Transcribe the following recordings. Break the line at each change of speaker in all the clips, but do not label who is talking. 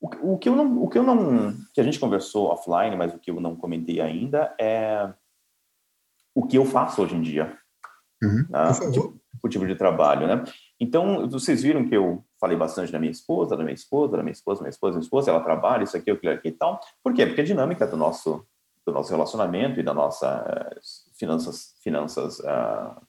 O, o, que eu não, o que eu não, que a gente conversou offline, mas o que eu não comentei ainda é o que eu faço hoje em dia.
Uhum,
né? o, tipo, o tipo de trabalho, né? Então, vocês viram que eu falei bastante da minha esposa, da minha esposa, da minha esposa, minha esposa, minha esposa, ela trabalha, isso aqui, aquilo aqui e tal. Por quê? Porque a dinâmica do nosso, do nosso relacionamento e da nossa uh, finanças, finanças uh,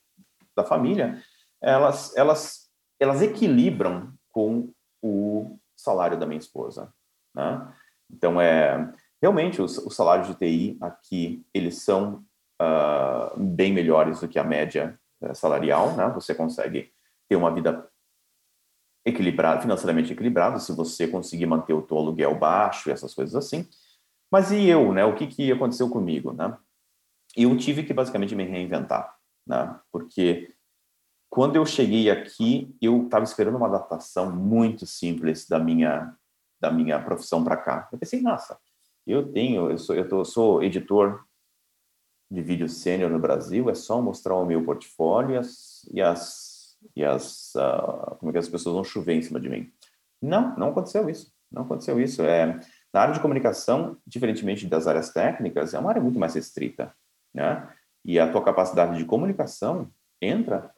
da família, elas, elas, elas equilibram com o salário da minha esposa, né? Então, é, realmente, os, os salários de TI aqui, eles são uh, bem melhores do que a média uh, salarial, né? Você consegue ter uma vida equilibrada, financeiramente equilibrada, se você conseguir manter o teu aluguel baixo e essas coisas assim. Mas e eu, né? O que, que aconteceu comigo, né? Eu tive que basicamente me reinventar, né? Porque quando eu cheguei aqui, eu estava esperando uma adaptação muito simples da minha da minha profissão para cá. Eu pensei, nossa, eu tenho, eu sou, eu tô, sou editor de vídeo sênior no Brasil, é só mostrar o meu portfólio e as, e as, uh, como é que as pessoas vão chover em cima de mim. Não, não aconteceu isso. Não aconteceu isso. É, na área de comunicação, diferentemente das áreas técnicas, é uma área muito mais restrita, né? E a tua capacidade de comunicação entra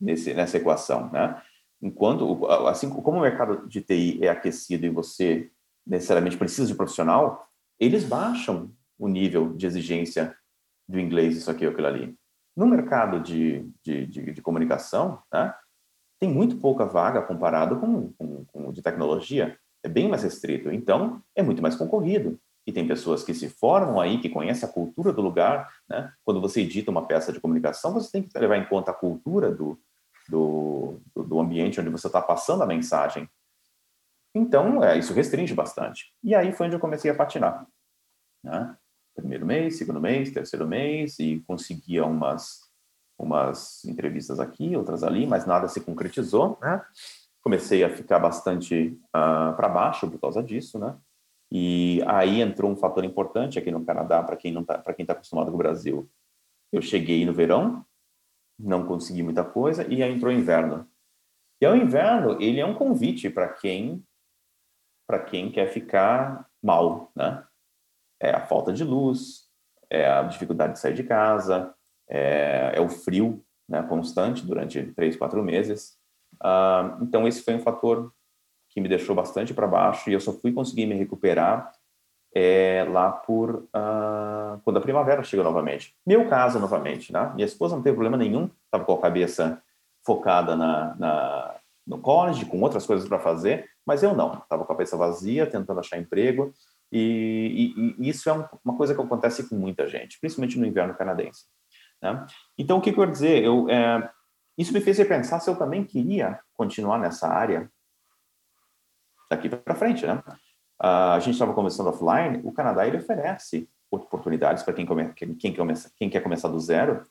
nesse, nessa equação, né? Enquanto, assim como o mercado de TI é aquecido e você necessariamente precisa de profissional, eles baixam o nível de exigência do inglês, isso aqui ou aquilo ali. No mercado de, de, de, de comunicação, né, tem muito pouca vaga comparado com, com, com o de tecnologia. É bem mais restrito. Então, é muito mais concorrido. E tem pessoas que se formam aí, que conhecem a cultura do lugar. Né? Quando você edita uma peça de comunicação, você tem que levar em conta a cultura do, do, do ambiente onde você está passando a mensagem. Então, é, isso restringe bastante. E aí foi onde eu comecei a patinar. Né? primeiro mês, segundo mês, terceiro mês, e conseguia umas, umas entrevistas aqui, outras ali, mas nada se concretizou, né? Comecei a ficar bastante uh, ah, para baixo por causa disso, né? E aí entrou um fator importante aqui no Canadá para quem não tá, para quem está acostumado com o Brasil. Eu cheguei no verão, não consegui muita coisa e aí entrou o inverno. E o inverno, ele é um convite para quem para quem quer ficar mal, né? é a falta de luz, é a dificuldade de sair de casa, é, é o frio né, constante durante três, quatro meses. Uh, então, esse foi um fator que me deixou bastante para baixo e eu só fui conseguir me recuperar é, lá por uh, quando a primavera chegou novamente. Meu caso, novamente, né? Minha esposa não teve problema nenhum, estava com a cabeça focada na, na, no college, com outras coisas para fazer, mas eu não. Estava com a cabeça vazia, tentando achar emprego. E, e, e isso é um, uma coisa que acontece com muita gente, principalmente no inverno canadense. Né? Então, o que eu quero dizer? Eu, é, isso me fez repensar se eu também queria continuar nessa área daqui para frente, né? Uh, a gente estava conversando offline, o Canadá ele oferece oportunidades para quem, quem, começa, quem quer começar do zero,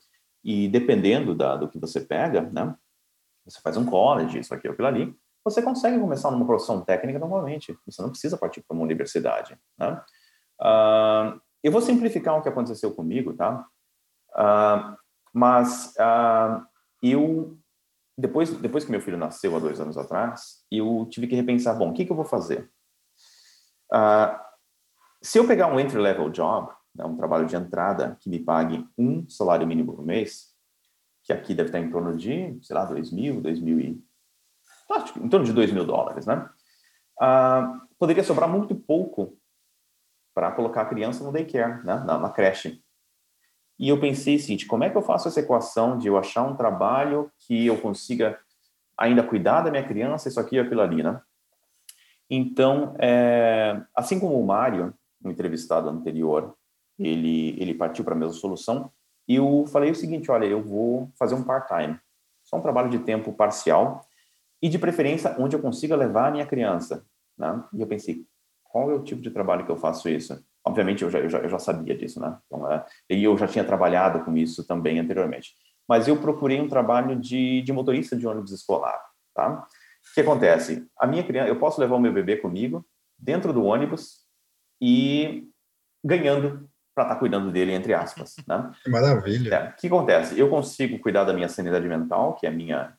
e dependendo da, do que você pega, né? Você faz um college, isso aqui, aquilo ali, você consegue começar numa profissão técnica normalmente. Você não precisa partir para uma universidade. Né? Uh, eu vou simplificar o que aconteceu comigo, tá? Uh, mas eu, depois, depois que meu filho nasceu há dois anos atrás, eu tive que repensar, bom, o que, que eu vou fazer? se eu pegar um entry-level job, né, um trabalho de entrada que me pague um salário mínimo por mês, que aqui deve estar em torno de, sei lá, dois mil, dois mil e em torno de 2 mil dólares, né? Ah, poderia sobrar muito pouco para colocar a criança no daycare, né? na, na creche. E eu pensei o seguinte, como é que eu faço essa equação de eu achar um trabalho que eu consiga ainda cuidar da minha criança, isso aqui e aquilo ali, né? Então, é, assim como o Mário, no entrevistado anterior, ele, ele partiu para a mesma solução, eu falei o seguinte, olha, eu vou fazer um part-time, só um trabalho de tempo parcial, e de preferência onde eu consiga levar a minha criança. Né? E eu pensei, qual é o tipo de trabalho que eu faço isso? Obviamente eu já, eu já, eu já sabia disso, né? Então, é, e eu já tinha trabalhado com isso também anteriormente. Mas eu procurei um trabalho de, de motorista de ônibus escolar, tá? O que acontece? A minha criança, eu posso levar o meu bebê comigo dentro do ônibus e ganhando para estar tá cuidando dele, entre aspas. Né?
Maravilha.
É, o que acontece? Eu consigo cuidar da minha sanidade mental, que é a minha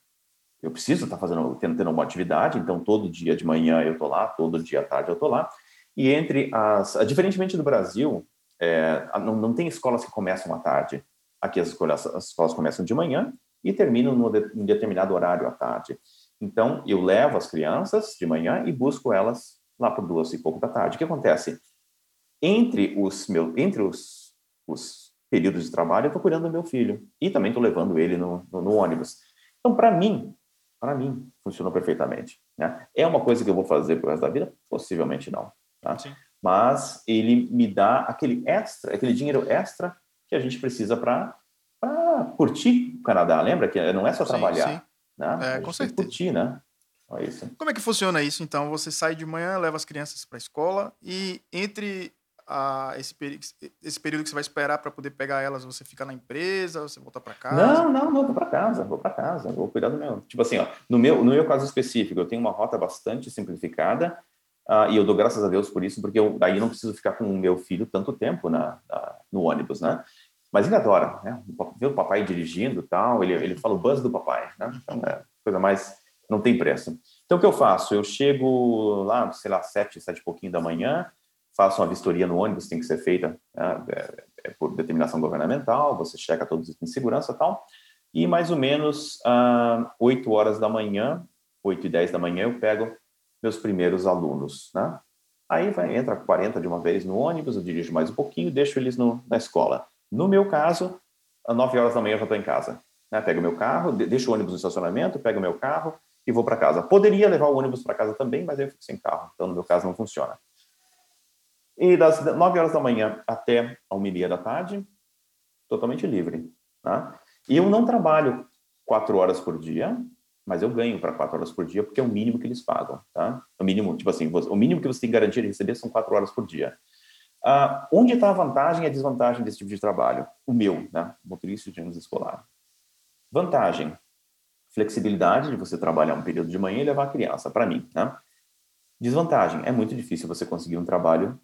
eu preciso estar tá fazendo, tendo, tendo uma atividade, então todo dia de manhã eu estou lá, todo dia à tarde eu estou lá. E entre as, diferentemente do Brasil, é, não, não tem escolas que começam à tarde. Aqui as escolas, as escolas começam de manhã e terminam no de, em determinado horário à tarde. Então, eu levo as crianças de manhã e busco elas lá por duas e pouco da tarde. O que acontece? Entre os, meu, entre os, os períodos de trabalho, eu estou cuidando do meu filho e também estou levando ele no, no, no ônibus. Então, para mim, para mim, funcionou perfeitamente. Né? É uma coisa que eu vou fazer pro resto da vida? Possivelmente não. Tá? Mas ele me dá aquele extra, aquele dinheiro extra que a gente precisa para curtir o Canadá. Lembra que não é só trabalhar. Sim. Né?
É, com certeza.
Curtir, né? Isso.
Como é que funciona isso? Então, você sai de manhã, leva as crianças para a escola e entre esse, esse período que você vai esperar para poder pegar elas, você fica na empresa, você volta para casa?
Não, não, não, vou para casa, vou para casa, vou cuidar do meu. Tipo assim, ó, no meu, no meu caso específico, eu tenho uma rota bastante simplificada uh, e eu dou graças a Deus por isso, porque eu, eu não preciso ficar com o meu filho tanto tempo na, na no ônibus, né? Mas ele adora, né? Ver o papai dirigindo tal, ele, ele fala o buzz do papai, né? Então, é coisa mais, não tem preço. Então, o que eu faço? Eu chego lá, sei lá, sete, sete e pouquinho da manhã, faço uma vistoria no ônibus, tem que ser feita né, é, é por determinação governamental, você checa todos os itens de segurança tal, e mais ou menos ah, 8 horas da manhã, 8 e 10 da manhã, eu pego meus primeiros alunos, né? Aí vai, entra 40 de uma vez no ônibus, eu dirijo mais um pouquinho, deixo eles no, na escola. No meu caso, às 9 horas da manhã eu já estou em casa. Né? Pego meu carro, deixo o ônibus no estacionamento, pego meu carro e vou para casa. Poderia levar o ônibus para casa também, mas eu fico sem carro, então no meu caso não funciona. E das 9 horas da manhã até a 1 e da tarde, totalmente livre. Tá? E eu não trabalho 4 horas por dia, mas eu ganho para 4 horas por dia, porque é o mínimo que eles pagam. Tá? O mínimo, tipo assim, o mínimo que você tem garantia de receber são 4 horas por dia. Uh, onde está a vantagem e a desvantagem desse tipo de trabalho? O meu, né? motorista de ônibus escolar. Vantagem, flexibilidade de você trabalhar um período de manhã e levar a criança, para mim. Né? Desvantagem, é muito difícil você conseguir um trabalho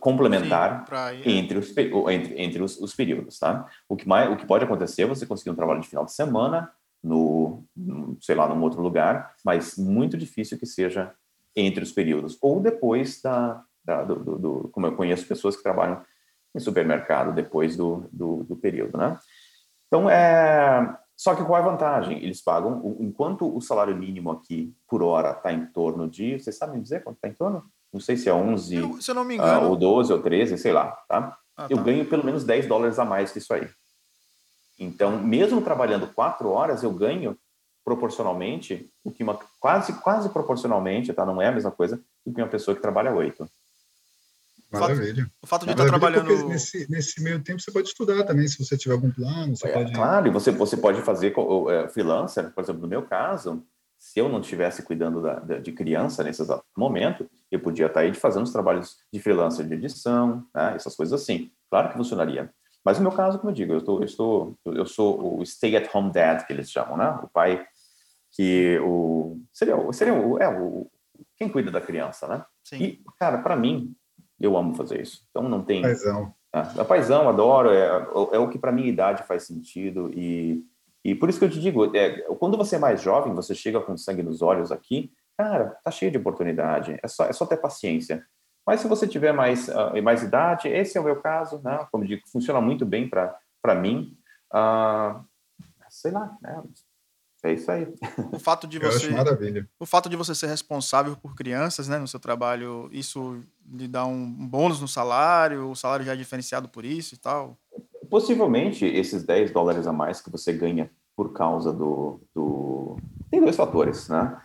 complementar Sim, entre, os, entre, entre os, os, períodos, tá? O que, mais, o que pode acontecer é você conseguir um trabalho de final de semana no, no, sei lá, num outro lugar, mas muito difícil que seja entre os períodos. Ou depois da, da do, do, do, como eu conheço pessoas que trabalham em supermercado depois do, do, do período, né? Então, é... Só que qual é a vantagem? Eles pagam, enquanto o salário mínimo aqui por hora está em torno de, vocês sabem dizer quanto está em torno? não sei se é 11 eu,
se eu não me engano,
uh, ou 12 ou 13, sei lá, tá? Ah, eu tá. ganho pelo menos 10 dólares a mais que isso aí. Então, mesmo trabalhando quatro horas, eu ganho proporcionalmente, o que uma, quase, quase proporcionalmente, tá? Não é a mesma coisa do que uma pessoa que trabalha oito.
Maravilha.
O fato de estar trabalhando.
Nesse, nesse meio tempo você pode estudar também, se você tiver algum plano. Você
é,
pode...
Claro, e você, você pode fazer é, freelancer, por exemplo, no meu caso, se eu não estivesse cuidando da, de criança nesse exato momento, eu podia estar aí fazendo os trabalhos de freelancer de edição, né, essas coisas assim. Claro que funcionaria. Mas no meu caso, como eu digo, eu, estou, eu, estou, eu sou o stay-at-home dad, que eles chamam, né? O pai que o seria, seria o, é, o, quem cuida da criança, né? Sim. E, cara, para mim, eu amo fazer isso. Então não tem...
Paizão.
É, é paizão, adoro, é, é o que para minha idade faz sentido e e por isso que eu te digo, é, quando você é mais jovem, você chega com sangue nos olhos aqui, cara, tá cheio de oportunidade, é só, é só ter paciência. Mas se você tiver mais, uh, mais idade, esse é o meu caso, né? Como digo, funciona muito bem para mim. Uh, sei lá, né? É isso aí.
O fato de você, o fato de você ser responsável por crianças, né, no seu trabalho, isso lhe dá um bônus no salário, o salário já é diferenciado por isso e tal.
Possivelmente, esses 10 dólares a mais que você ganha por causa do, do... Tem dois fatores, né?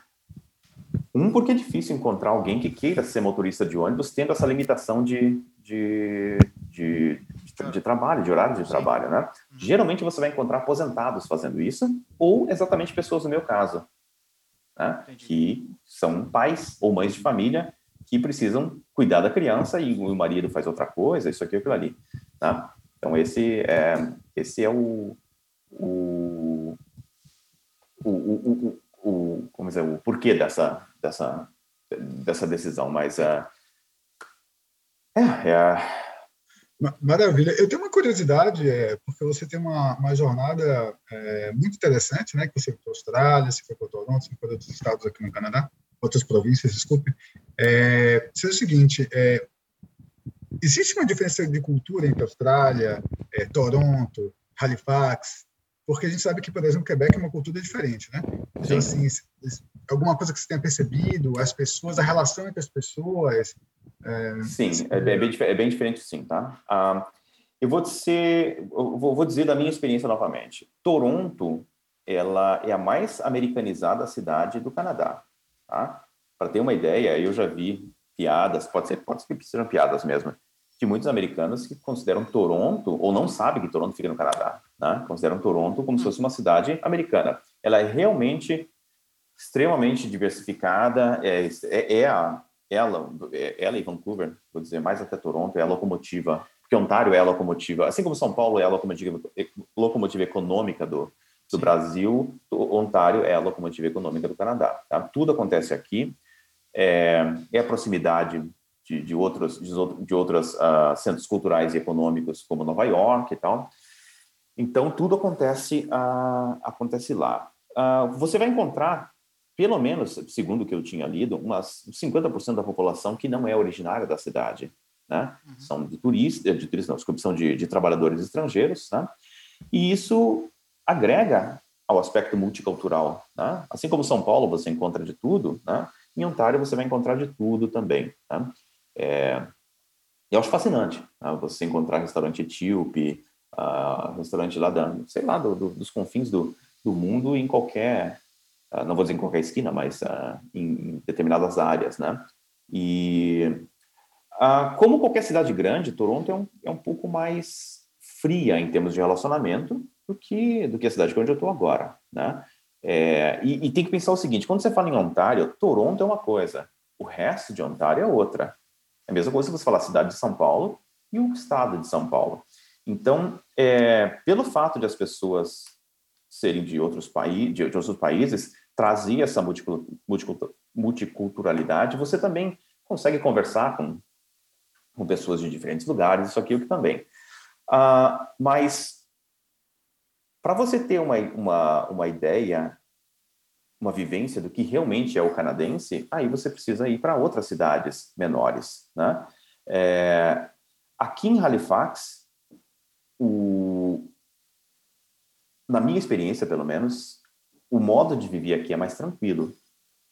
Um, porque é difícil encontrar alguém que queira ser motorista de ônibus tendo essa limitação de, de, de, de, de trabalho, de horário de trabalho, né? Uhum. Geralmente você vai encontrar aposentados fazendo isso, ou exatamente pessoas no meu caso, né? que são pais ou mães de família que precisam cuidar da criança e o marido faz outra coisa, isso aqui, aquilo ali, tá? Então, esse é, esse é o, o, o, o, o, como dizer, o porquê dessa, dessa, dessa decisão. Mas é, é, é
Maravilha. Eu tenho uma curiosidade, é, porque você tem uma, uma jornada é, muito interessante, né? Que você foi para a Austrália, você foi para Toronto, você foi para outros estados aqui no Canadá, outras províncias, desculpe. É, é o seguinte, é, existe uma diferença de cultura entre Austrália, é, Toronto, Halifax, porque a gente sabe que, por exemplo, Quebec é uma cultura diferente, né? Então, assim, alguma coisa que você tenha percebido, as pessoas, a relação entre as pessoas,
é, sim, é, é, bem, é bem diferente, sim, tá? Ah, eu vou dizer, eu vou, vou dizer da minha experiência novamente. Toronto, ela é a mais americanizada cidade do Canadá, tá? Para ter uma ideia, eu já vi piadas, pode ser, pode ser que sejam piadas mesmo, de muitos americanos que consideram Toronto, ou não sabem que Toronto fica no Canadá, né? consideram Toronto como se fosse uma cidade americana. Ela é realmente extremamente diversificada, é, é, é a, ela, ela e Vancouver, vou dizer mais até Toronto, é a locomotiva, porque Ontário é a locomotiva, assim como São Paulo é a locomotiva, locomotiva econômica do, do Brasil, Ontário é a locomotiva econômica do Canadá. Tá? Tudo acontece aqui, é, é a proximidade de, de outros de, de outros uh, centros culturais e econômicos como Nova York e tal. Então tudo acontece uh, acontece lá. Uh, você vai encontrar pelo menos, segundo o que eu tinha lido, umas 50% da população que não é originária da cidade, né? Uhum. São de turistas, de turistas, não, desculpa, são de, de trabalhadores estrangeiros, né? E isso agrega ao aspecto multicultural, né? Assim como São Paulo você encontra de tudo, né? Em Ontário você vai encontrar de tudo também, né? É, eu acho fascinante né? você encontrar restaurante etíope, uh, restaurante lá da, sei lá, do, do, dos confins do, do mundo em qualquer ah, não vou dizer em qualquer esquina, mas uh, em, determinadas áreas, né? E uh, como qualquer cidade grande, Toronto é um, é um pouco mais fria em termos de relacionamento do que do que a cidade onde eu estou agora, né? É, e, e, tem que pensar o seguinte: quando você fala em Ontário, Toronto é uma coisa, o resto de Ontário é outra. É a mesma coisa se você falar cidade de São Paulo e o estado de São Paulo. Então, é, pelo fato de as pessoas serem de outros, de, de outros países, trazia essa multiculturalidade, você também consegue conversar com, com pessoas de diferentes lugares, isso aqui o que também. Uh, mas, para você ter uma, uma, uma ideia, uma vivência do que realmente é o canadense, aí você precisa ir para outras cidades menores. Né? É, aqui em Halifax, o, na minha experiência, pelo menos, o modo de viver aqui é mais tranquilo,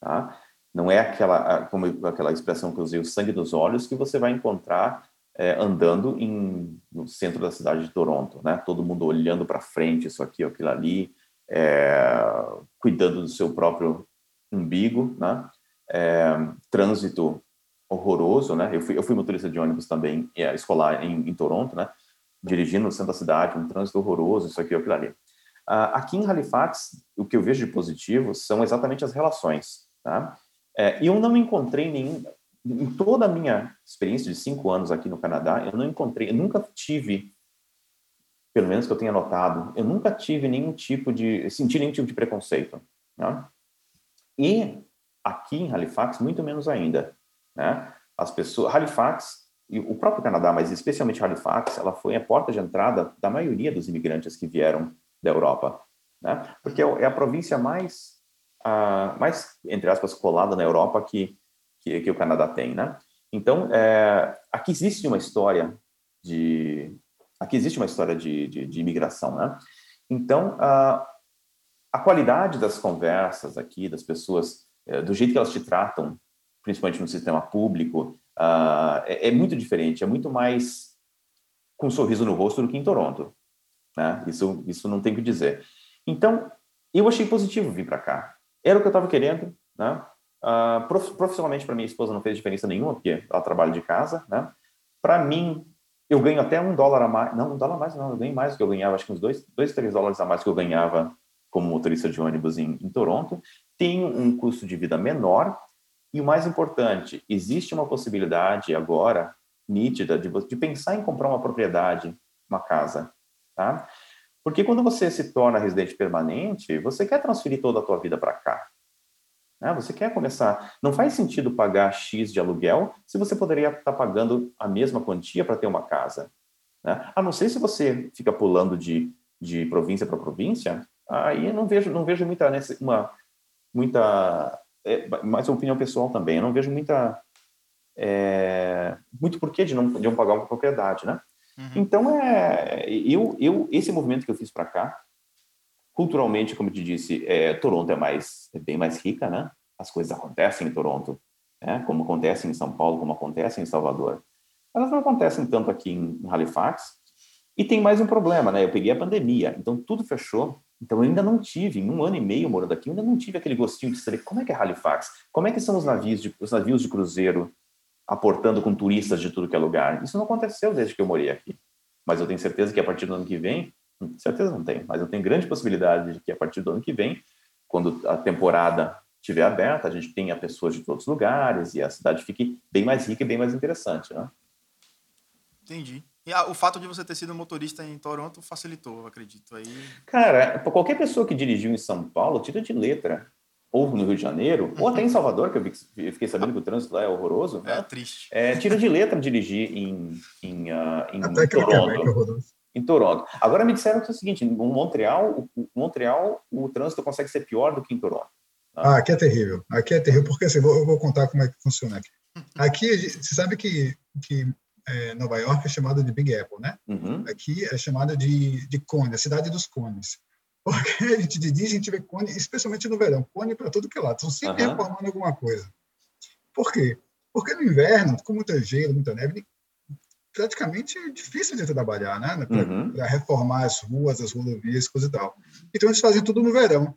tá? Não é aquela, como aquela expressão que eu usei, o sangue dos olhos, que você vai encontrar é, andando em, no centro da cidade de Toronto, né? Todo mundo olhando para frente, isso aqui, aquilo ali, é, cuidando do seu próprio umbigo, né? É, trânsito horroroso, né? Eu fui, eu fui motorista de ônibus também, é, escolar em, em Toronto, né? Dirigindo no centro da cidade, um trânsito horroroso, isso aqui, aquilo ali. Uh, aqui em Halifax, o que eu vejo de positivo são exatamente as relações. Tá? É, eu não encontrei nenhum. Em toda a minha experiência de cinco anos aqui no Canadá, eu não encontrei, eu nunca tive, pelo menos que eu tenha notado, eu nunca tive nenhum tipo de. senti nenhum tipo de preconceito. Né? E aqui em Halifax, muito menos ainda. Né? As pessoas. Halifax e o próprio Canadá, mas especialmente Halifax, ela foi a porta de entrada da maioria dos imigrantes que vieram da Europa, né? Porque é, é a província mais, uh, mais entre aspas, colada na Europa que, que, que o Canadá tem, né? Então, é, aqui existe uma história de aqui existe uma história de, de, de imigração, né? Então, uh, a qualidade das conversas aqui, das pessoas, uh, do jeito que elas te tratam, principalmente no sistema público, uh, é, é, muito diferente, é muito mais com um sorriso no rosto do que em Toronto. Né? Isso, isso não tem o que dizer. Então, eu achei positivo vir para cá. Era o que eu estava querendo. Né? Uh, profissionalmente, para minha esposa, não fez diferença nenhuma, porque ela trabalha de casa. Né? Para mim, eu ganho até um dólar a mais. Não, um dólar a mais, não. Eu ganho mais do que eu ganhava, acho que uns dois, dois três dólares a mais que eu ganhava como motorista de ônibus em, em Toronto. Tenho um custo de vida menor. E o mais importante, existe uma possibilidade agora nítida de, de pensar em comprar uma propriedade, uma casa tá? Porque quando você se torna residente permanente, você quer transferir toda a tua vida para cá. Né? Você quer começar. Não faz sentido pagar X de aluguel se você poderia estar tá pagando a mesma quantia para ter uma casa. Né? A não ser se você fica pulando de, de província para província, aí eu não vejo, não vejo muita, uma, muita é, mas é opinião pessoal também, eu não vejo muita é, muito porquê de não, de não pagar uma propriedade, né? Uhum. Então, é, eu, eu, esse movimento que eu fiz para cá, culturalmente, como eu te disse, é, Toronto é mais é bem mais rica, né? As coisas acontecem em Toronto, né? como acontecem em São Paulo, como acontecem em Salvador. Elas não acontecem tanto aqui em Halifax. E tem mais um problema, né? Eu peguei a pandemia, então tudo fechou. Então eu ainda não tive, em um ano e meio morando aqui, eu ainda não tive aquele gostinho de saber como é que é Halifax, como é que são os navios de, os navios de cruzeiro aportando com turistas de tudo que é lugar. Isso não aconteceu desde que eu morei aqui. Mas eu tenho certeza que a partir do ano que vem, hum, certeza não tenho, mas eu tenho grande possibilidade de que a partir do ano que vem, quando a temporada estiver aberta, a gente tenha pessoas de todos os lugares e a cidade fique bem mais rica e bem mais interessante, né?
Entendi. E a, o fato de você ter sido motorista em Toronto facilitou, eu acredito. Aí...
Cara, qualquer pessoa que dirigiu em São Paulo tira de letra. Ou no Rio de Janeiro, ou até em Salvador, que eu fiquei sabendo que o trânsito lá é horroroso.
É né? triste.
É, tira de letra dirigir em, em, uh, em até Toronto. Em Toronto. Agora me disseram que é o seguinte: em Montreal, o, Montreal, o trânsito consegue ser pior do que em Toronto.
Ah, aqui é terrível. Aqui é terrível, porque assim, eu vou contar como é que funciona aqui. Aqui, você sabe que, que é, Nova York é chamada de Big Apple, né? Uhum. Aqui é chamada de, de cone, a cidade dos cones. Porque a gente dirige, a gente vê cone, especialmente no verão, cone para tudo que é lado. Estão sempre uhum. reformando alguma coisa. Por quê? Porque no inverno, com muita gelo, muita neve, praticamente é difícil de trabalhar, né? Para uhum. reformar as ruas, as rodovias, coisa e tal. Então eles fazem tudo no verão.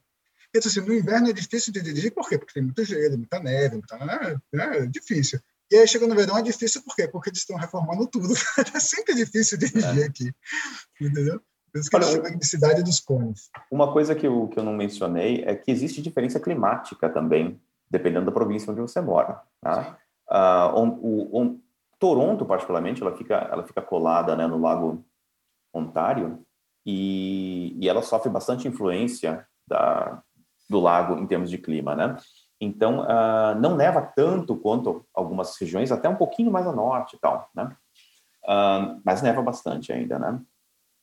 Então, assim, no inverno é difícil de dirigir, por quê? Porque tem muito gelo, muita neve, muita, né? é difícil. E aí, chega no verão, é difícil por quê? Porque eles estão reformando tudo. é sempre difícil dirigir é. aqui. Entendeu? Por isso que Olha, eles chamam de cidade dos cones.
Uma coisa que eu, que eu não mencionei é que existe diferença climática também, dependendo da província onde você mora. Tá? Uh, o, o, Toronto, particularmente, ela fica, ela fica colada né, no Lago Ontário e, e ela sofre bastante influência da, do lago em termos de clima, né? Então, uh, não neva tanto quanto algumas regiões, até um pouquinho mais a norte e tal, né? Uh, mas neva bastante ainda, né?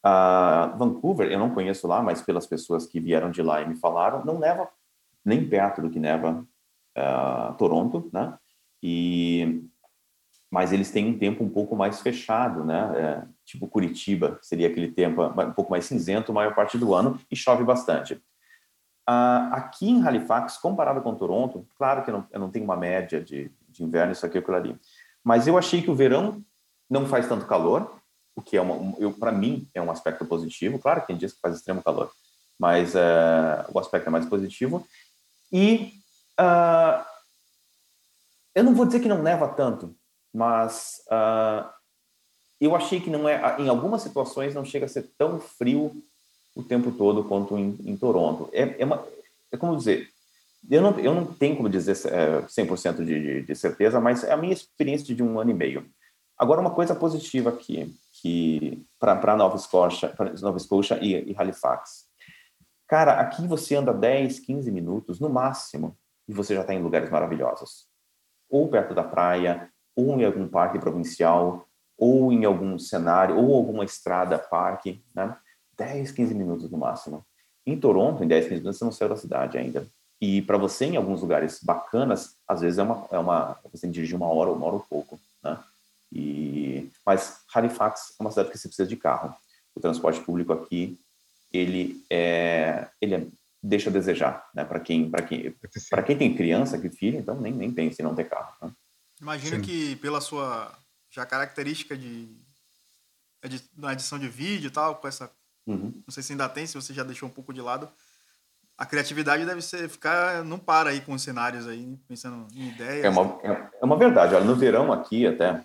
Uh, Vancouver, eu não conheço lá, mas pelas pessoas que vieram de lá e me falaram, não neva nem perto do que neva Toronto, né? E mas eles têm um tempo um pouco mais fechado, né? É, tipo Curitiba, seria aquele tempo um pouco mais cinzento a maior parte do ano e chove bastante. Uh, aqui em Halifax, comparado com Toronto, claro que eu não, eu não tenho uma média de, de inverno, isso aqui, aquilo ali, mas eu achei que o verão não faz tanto calor, o que é um, para mim é um aspecto positivo. Claro que tem dias que faz extremo calor, mas uh, o aspecto é mais positivo. E uh, eu não vou dizer que não neva tanto, mas uh, eu achei que não é, em algumas situações não chega a ser tão frio o tempo todo quanto em, em Toronto. É, é, uma, é como dizer, eu não, eu não tenho como dizer é, 100% de, de, de certeza, mas é a minha experiência de um ano e meio. Agora, uma coisa positiva aqui, que para Nova Scotia, Nova Scotia e, e Halifax. Cara, aqui você anda 10, 15 minutos no máximo e você já está em lugares maravilhosos. Ou perto da praia, ou em algum parque provincial, ou em algum cenário, ou alguma estrada, parque, né? 10, 15 minutos no máximo. Em Toronto, em 10, 15 minutos, você não saiu da cidade ainda. E para você, em alguns lugares bacanas, às vezes é uma, é uma você tem que dirigir uma hora, uma hora ou pouco, né? E, mas Halifax é uma cidade que você precisa de carro. O transporte público aqui, ele é, ele é, deixa a desejar, né? Para quem, para quem, para quem tem criança, que filho, então nem nem pense em não ter carro. Né?
Imagino Sim. que pela sua já característica de, de na edição de vídeo e tal, com essa Uhum. Não sei se ainda tem, se você já deixou um pouco de lado. A criatividade deve ser ficar não para aí com os cenários aí, pensando em ideias.
É uma, é, é uma verdade. Olha, no verão aqui até,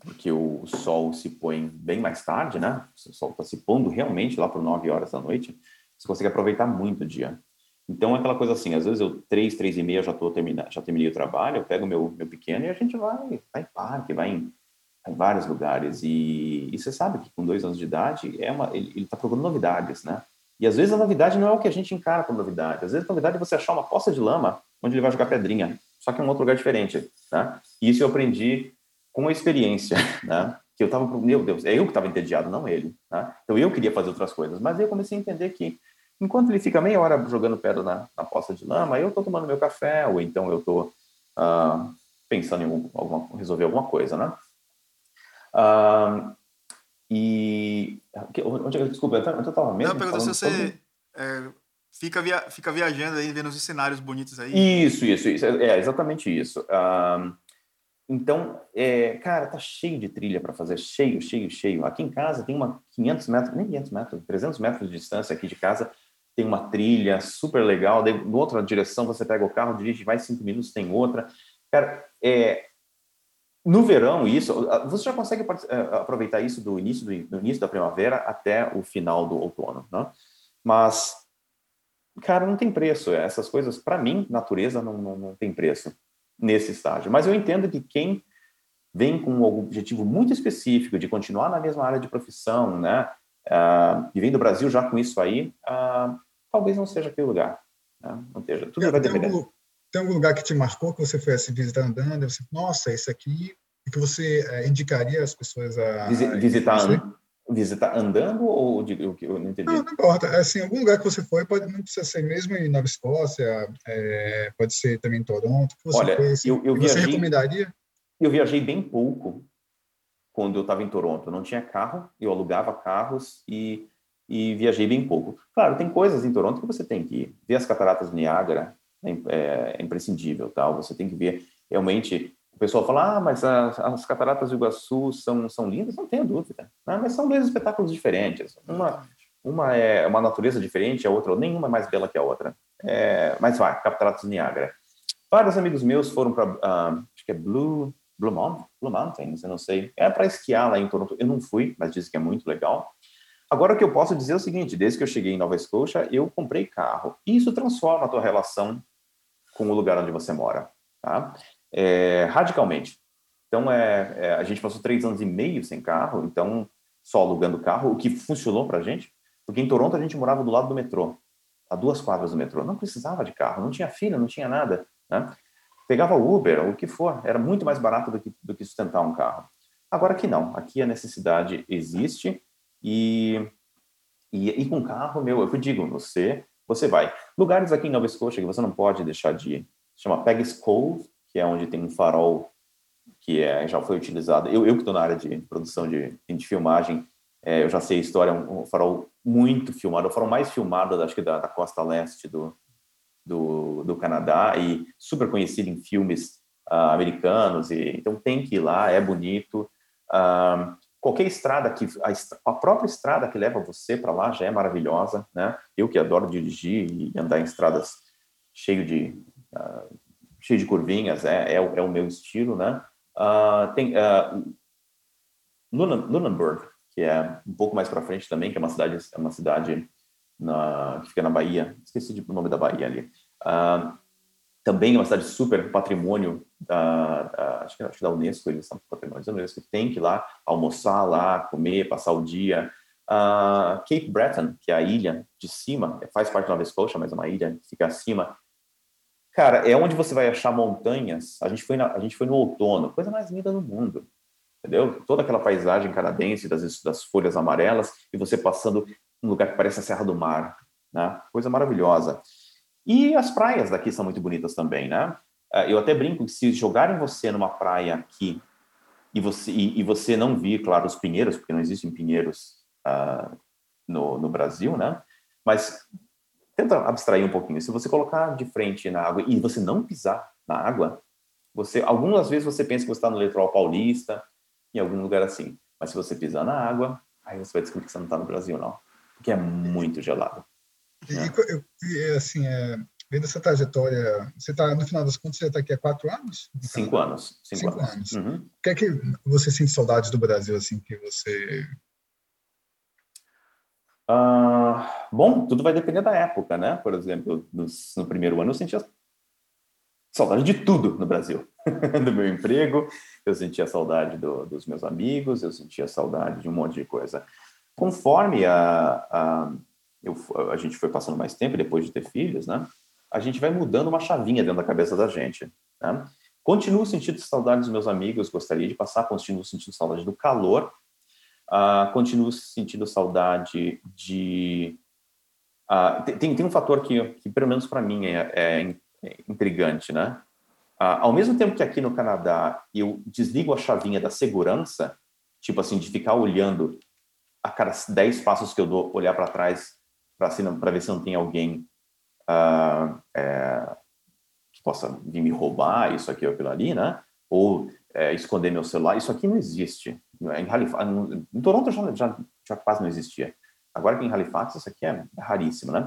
porque o sol se põe bem mais tarde, né? O sol está se pondo realmente lá por 9 horas da noite. Você consegue aproveitar muito o dia. Então é aquela coisa assim, às vezes eu três, três e meia já tô terminando, já terminei o trabalho, eu pego meu meu pequeno e a gente vai, vai em parque, vai em em vários lugares. E, e, você sabe que com dois anos de idade é uma, ele está procurando novidades, né? E às vezes a novidade não é o que a gente encara como novidade. Às vezes a novidade é você achar uma poça de lama onde ele vai jogar pedrinha, só que em um outro lugar diferente, né? E isso eu aprendi com a experiência, né? que eu estava, meu Deus, é eu que estava entediado, não ele. Né? Então eu queria fazer outras coisas, mas eu comecei a entender que enquanto ele fica meia hora jogando pedra na, na poça de lama, eu estou tomando meu café, ou então eu estou uh, pensando em alguma, resolver alguma coisa, né? Uh, e. Onde, desculpa, eu estava mesmo.
Não, pergunta se você é, fica, via, fica viajando aí, vendo os cenários bonitos aí.
Isso, isso, isso. É, exatamente isso. Uh, então, é, cara, tá cheio de trilha para fazer, cheio, cheio, cheio. Aqui em casa tem uma 500 metros, nem 500 metros, 300 metros de distância aqui de casa, tem uma trilha super legal. Daí, outra direção, você pega o carro, dirige mais cinco minutos, tem outra. Cara, é, no verão, isso, você já consegue é, aproveitar isso do início, do, início da primavera até o final do outono, né? Mas, cara, não tem preço. Essas coisas, para mim, natureza não, não, não tem preço nesse estágio. Mas eu entendo que quem vem com um objetivo muito específico de continuar na mesma área de profissão, né, uh, e vem do Brasil já com isso aí, uh, talvez não seja aquele lugar. Né? Não seja. Tudo vai depender.
Algum, tem algum lugar que te marcou, que você foi assim, visitar andando, você, nossa, isso aqui, e que você uh, indicaria as pessoas a...
Visitar, visitar andando ou de, eu, eu não entendi?
Não, não importa. É, assim, algum lugar que você foi, pode, não precisa ser mesmo em Nova Escócia, é, pode ser também em Toronto. Que
Olha,
foi,
assim, eu, eu viajei,
você recomendaria?
Eu viajei bem pouco quando eu estava em Toronto. Eu não tinha carro, eu alugava carros e, e viajei bem pouco. Claro, tem coisas em Toronto que você tem que ir. Ver as cataratas do Niágara é, é, imprescindível, tal. Você tem que ver realmente o pessoal fala, ah, mas as, as, cataratas do Iguaçu são, são lindas, não tenho dúvida. Né? Mas são dois espetáculos diferentes. Uma, uma é uma natureza diferente, a outra, nenhuma é mais bela que a outra. É, mas vai, Cataratas do Niágara. Vários amigos meus foram para, uh, ah, acho que é Blue, Blue Mountain, Blue Mountains, eu não sei. É para esquiar lá em Toronto. Eu não fui, mas dizem que é muito legal. Agora, o que eu posso dizer é o seguinte: desde que eu cheguei em Nova Escócia, eu comprei carro. Isso transforma a tua relação com o lugar onde você mora. Tá? é, radicalmente. Então, é, é, a gente passou três anos e meio sem carro, então só alugando carro, o que funcionou para a gente, porque em Toronto a gente morava do lado do metrô, a duas quadras do metrô, não precisava de carro, não tinha filho, não tinha nada, né? Pegava Uber, o que for, era muito mais barato do que, do que sustentar um carro. Agora aqui não, aqui a necessidade existe e, e, e com carro, meu, eu digo, você, você vai. Lugares aqui em Nova Escócia que você não pode deixar de ir, chama Peggy's Cove, que é onde tem um farol que é, já foi utilizado. Eu, eu que estou na área de produção de, de filmagem, é, eu já sei a história, um, um farol muito filmado, o farol mais filmado, acho que da, da costa leste do, do, do, Canadá e super conhecido em filmes uh, americanos. E, então tem que ir lá, é bonito. Uh, qualquer estrada que a, a, própria estrada que leva você para lá já é maravilhosa, né? Eu que adoro dirigir e andar em estradas cheio de uh, cheio de curvinhas, é, é, é o meu estilo, né? Uh, tem uh, Lunenburg, que é um pouco mais para frente também, que é uma cidade, é uma cidade na, que fica na Bahia, esqueci o nome da Bahia ali. Uh, também é uma cidade super patrimônio da, da acho, que, acho que da Unesco, eles são patrimônio da Unesco, tem que ir lá almoçar lá, comer, passar o dia. Uh, Cape Breton, que é a ilha de cima, faz parte da Nova Escócia, mas é uma ilha que fica acima, Cara, é onde você vai achar montanhas. A gente foi, na, a gente foi no outono, coisa mais linda do mundo. Entendeu? Toda aquela paisagem canadense das, das folhas amarelas e você passando num lugar que parece a Serra do Mar, né? Coisa maravilhosa. E as praias daqui são muito bonitas também, né? É, eu até brinco que se jogarem você numa praia aqui e você, e, e você não vir, claro, os pinheiros, porque não existem pinheiros uh, no, no Brasil, né? Mas tenta abstrair um pouquinho. Se você colocar de frente na água e você não pisar na água, você algumas vezes você pensa que você está no litoral paulista, em algum lugar assim. Mas se você pisar na água, aí você vai descobrir que você não está no Brasil, não. Porque é muito gelado.
E, né? e assim, é, vendo essa trajetória, você está, no final das contas, você está aqui há quatro anos?
Cinco anos.
Cinco, cinco anos. anos. Uhum. O que é que você sente saudade do Brasil, assim, que você
Uh, bom, tudo vai depender da época, né? Por exemplo, no, no primeiro ano eu sentia saudade de tudo no Brasil. do meu emprego, eu sentia saudade do, dos meus amigos, eu sentia saudade de um monte de coisa. Conforme a, a, eu, a gente foi passando mais tempo, depois de ter filhos, né? A gente vai mudando uma chavinha dentro da cabeça da gente, né? Continuo sentindo saudade dos meus amigos, gostaria de passar, continuo sentindo saudade do calor, uh, continuo sentindo saudade de... Uh, tem, tem um fator que, que pelo menos para mim, é, é, é, intrigante, né? Uh, ao mesmo tempo que aqui no Canadá eu desligo a chavinha da segurança, tipo assim, de ficar olhando a cada 10 passos que eu dou, olhar para trás para ver se não tem alguém é, possa vir me roubar isso aqui ou aquilo ali, né? Ou é, esconder meu celular. Isso aqui não existe. Em, Halifax, em Toronto já, já, já quase não existia. Agora que em Halifax isso aqui é raríssimo, né?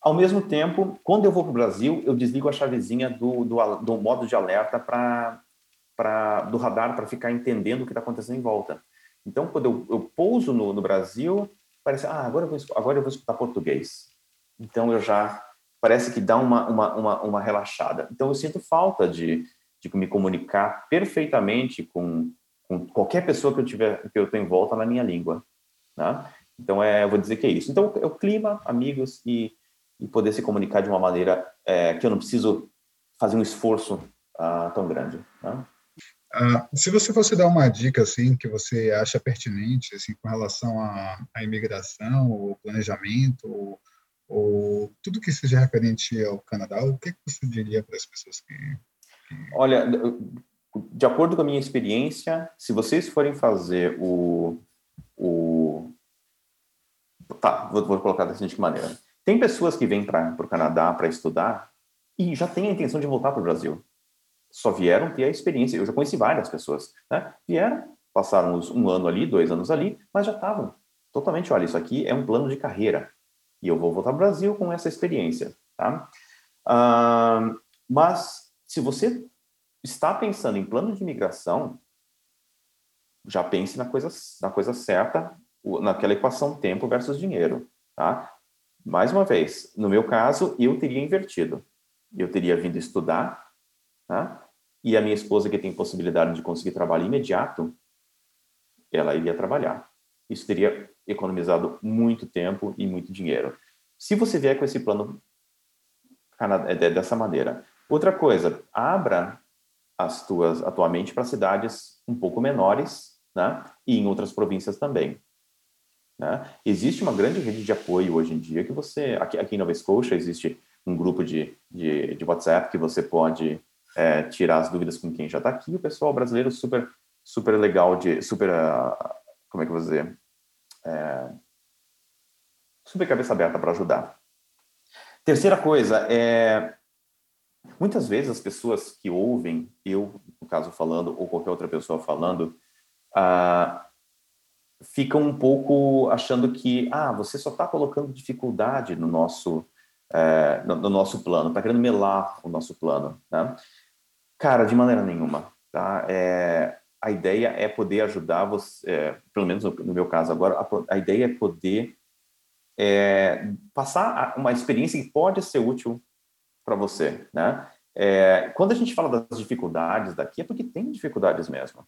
Ao mesmo tempo, quando eu vou para o Brasil, eu desligo a chavezinha do, do, do modo de alerta para do radar para ficar entendendo o que está acontecendo em volta. Então, quando eu, eu pouso no, no, Brasil, parece, ah, agora eu, vou, agora eu vou escutar português. Então, eu já parece que dá uma, uma, uma, uma relaxada. Então, eu sinto falta de, de me comunicar perfeitamente com, com qualquer pessoa que eu tiver que eu tenho em volta na minha língua, né? Então, é, eu vou dizer que é isso. Então, é o clima, amigos e, e poder se comunicar de uma maneira é, que eu não preciso fazer um esforço uh, tão grande. Né?
Uh, se você fosse dar uma dica assim que você acha pertinente assim com relação à, à imigração, o planejamento, ou tudo que seja referente ao Canadá, o que, você diria para as pessoas que,
que... Olha, de acordo com a minha experiência, se vocês forem fazer o... o... Tá, vou, vou colocar da seguinte maneira. Tem pessoas que vêm para o Canadá para estudar e já têm a intenção de voltar para o Brasil. Só vieram ter a experiência. Eu já conheci várias pessoas. Né? Vieram, passaram um ano ali, dois anos ali, mas já estavam totalmente, olha, isso aqui é um plano de carreira e eu vou voltar ao Brasil com essa experiência, tá? Uh, mas se você está pensando em plano de imigração, já pense na coisa, na coisa certa, naquela equação tempo versus dinheiro, tá? Mais uma vez, no meu caso, eu teria invertido. Eu teria vindo estudar, tá? E a minha esposa, que tem possibilidade de conseguir trabalho imediato, ela iria trabalhar. Isso teria economizado muito tempo e muito dinheiro. Se você vier com esse plano é, dessa maneira. Outra coisa, abra as tuas, a tua mente para cidades um pouco menores, né? E em outras províncias também. Né? Existe uma grande rede de apoio hoje em dia que você, aqui, aqui em Nova Scotia, existe um grupo de, de, de WhatsApp que você pode é, tirar as dúvidas com quem já está aqui. O pessoal brasileiro super, super legal de, super, uh, como é que eu vou dizer? É, super cabeça aberta para ajudar. Terceira coisa, é, muitas vezes as pessoas que ouvem, eu, no caso, falando, ou qualquer outra pessoa falando, ah, ficam um pouco achando que, ah, você só está colocando dificuldade no nosso, é, no, no, nosso plano, está querendo melar o nosso plano. Né? Cara, de maneira nenhuma. Tá? É, a ideia é poder ajudar você, é, pelo menos no, meu caso agora, a, a ideia é poder é, passar uma experiência que pode ser útil para você, né? É, quando a gente fala das dificuldades daqui, é porque tem dificuldades mesmo.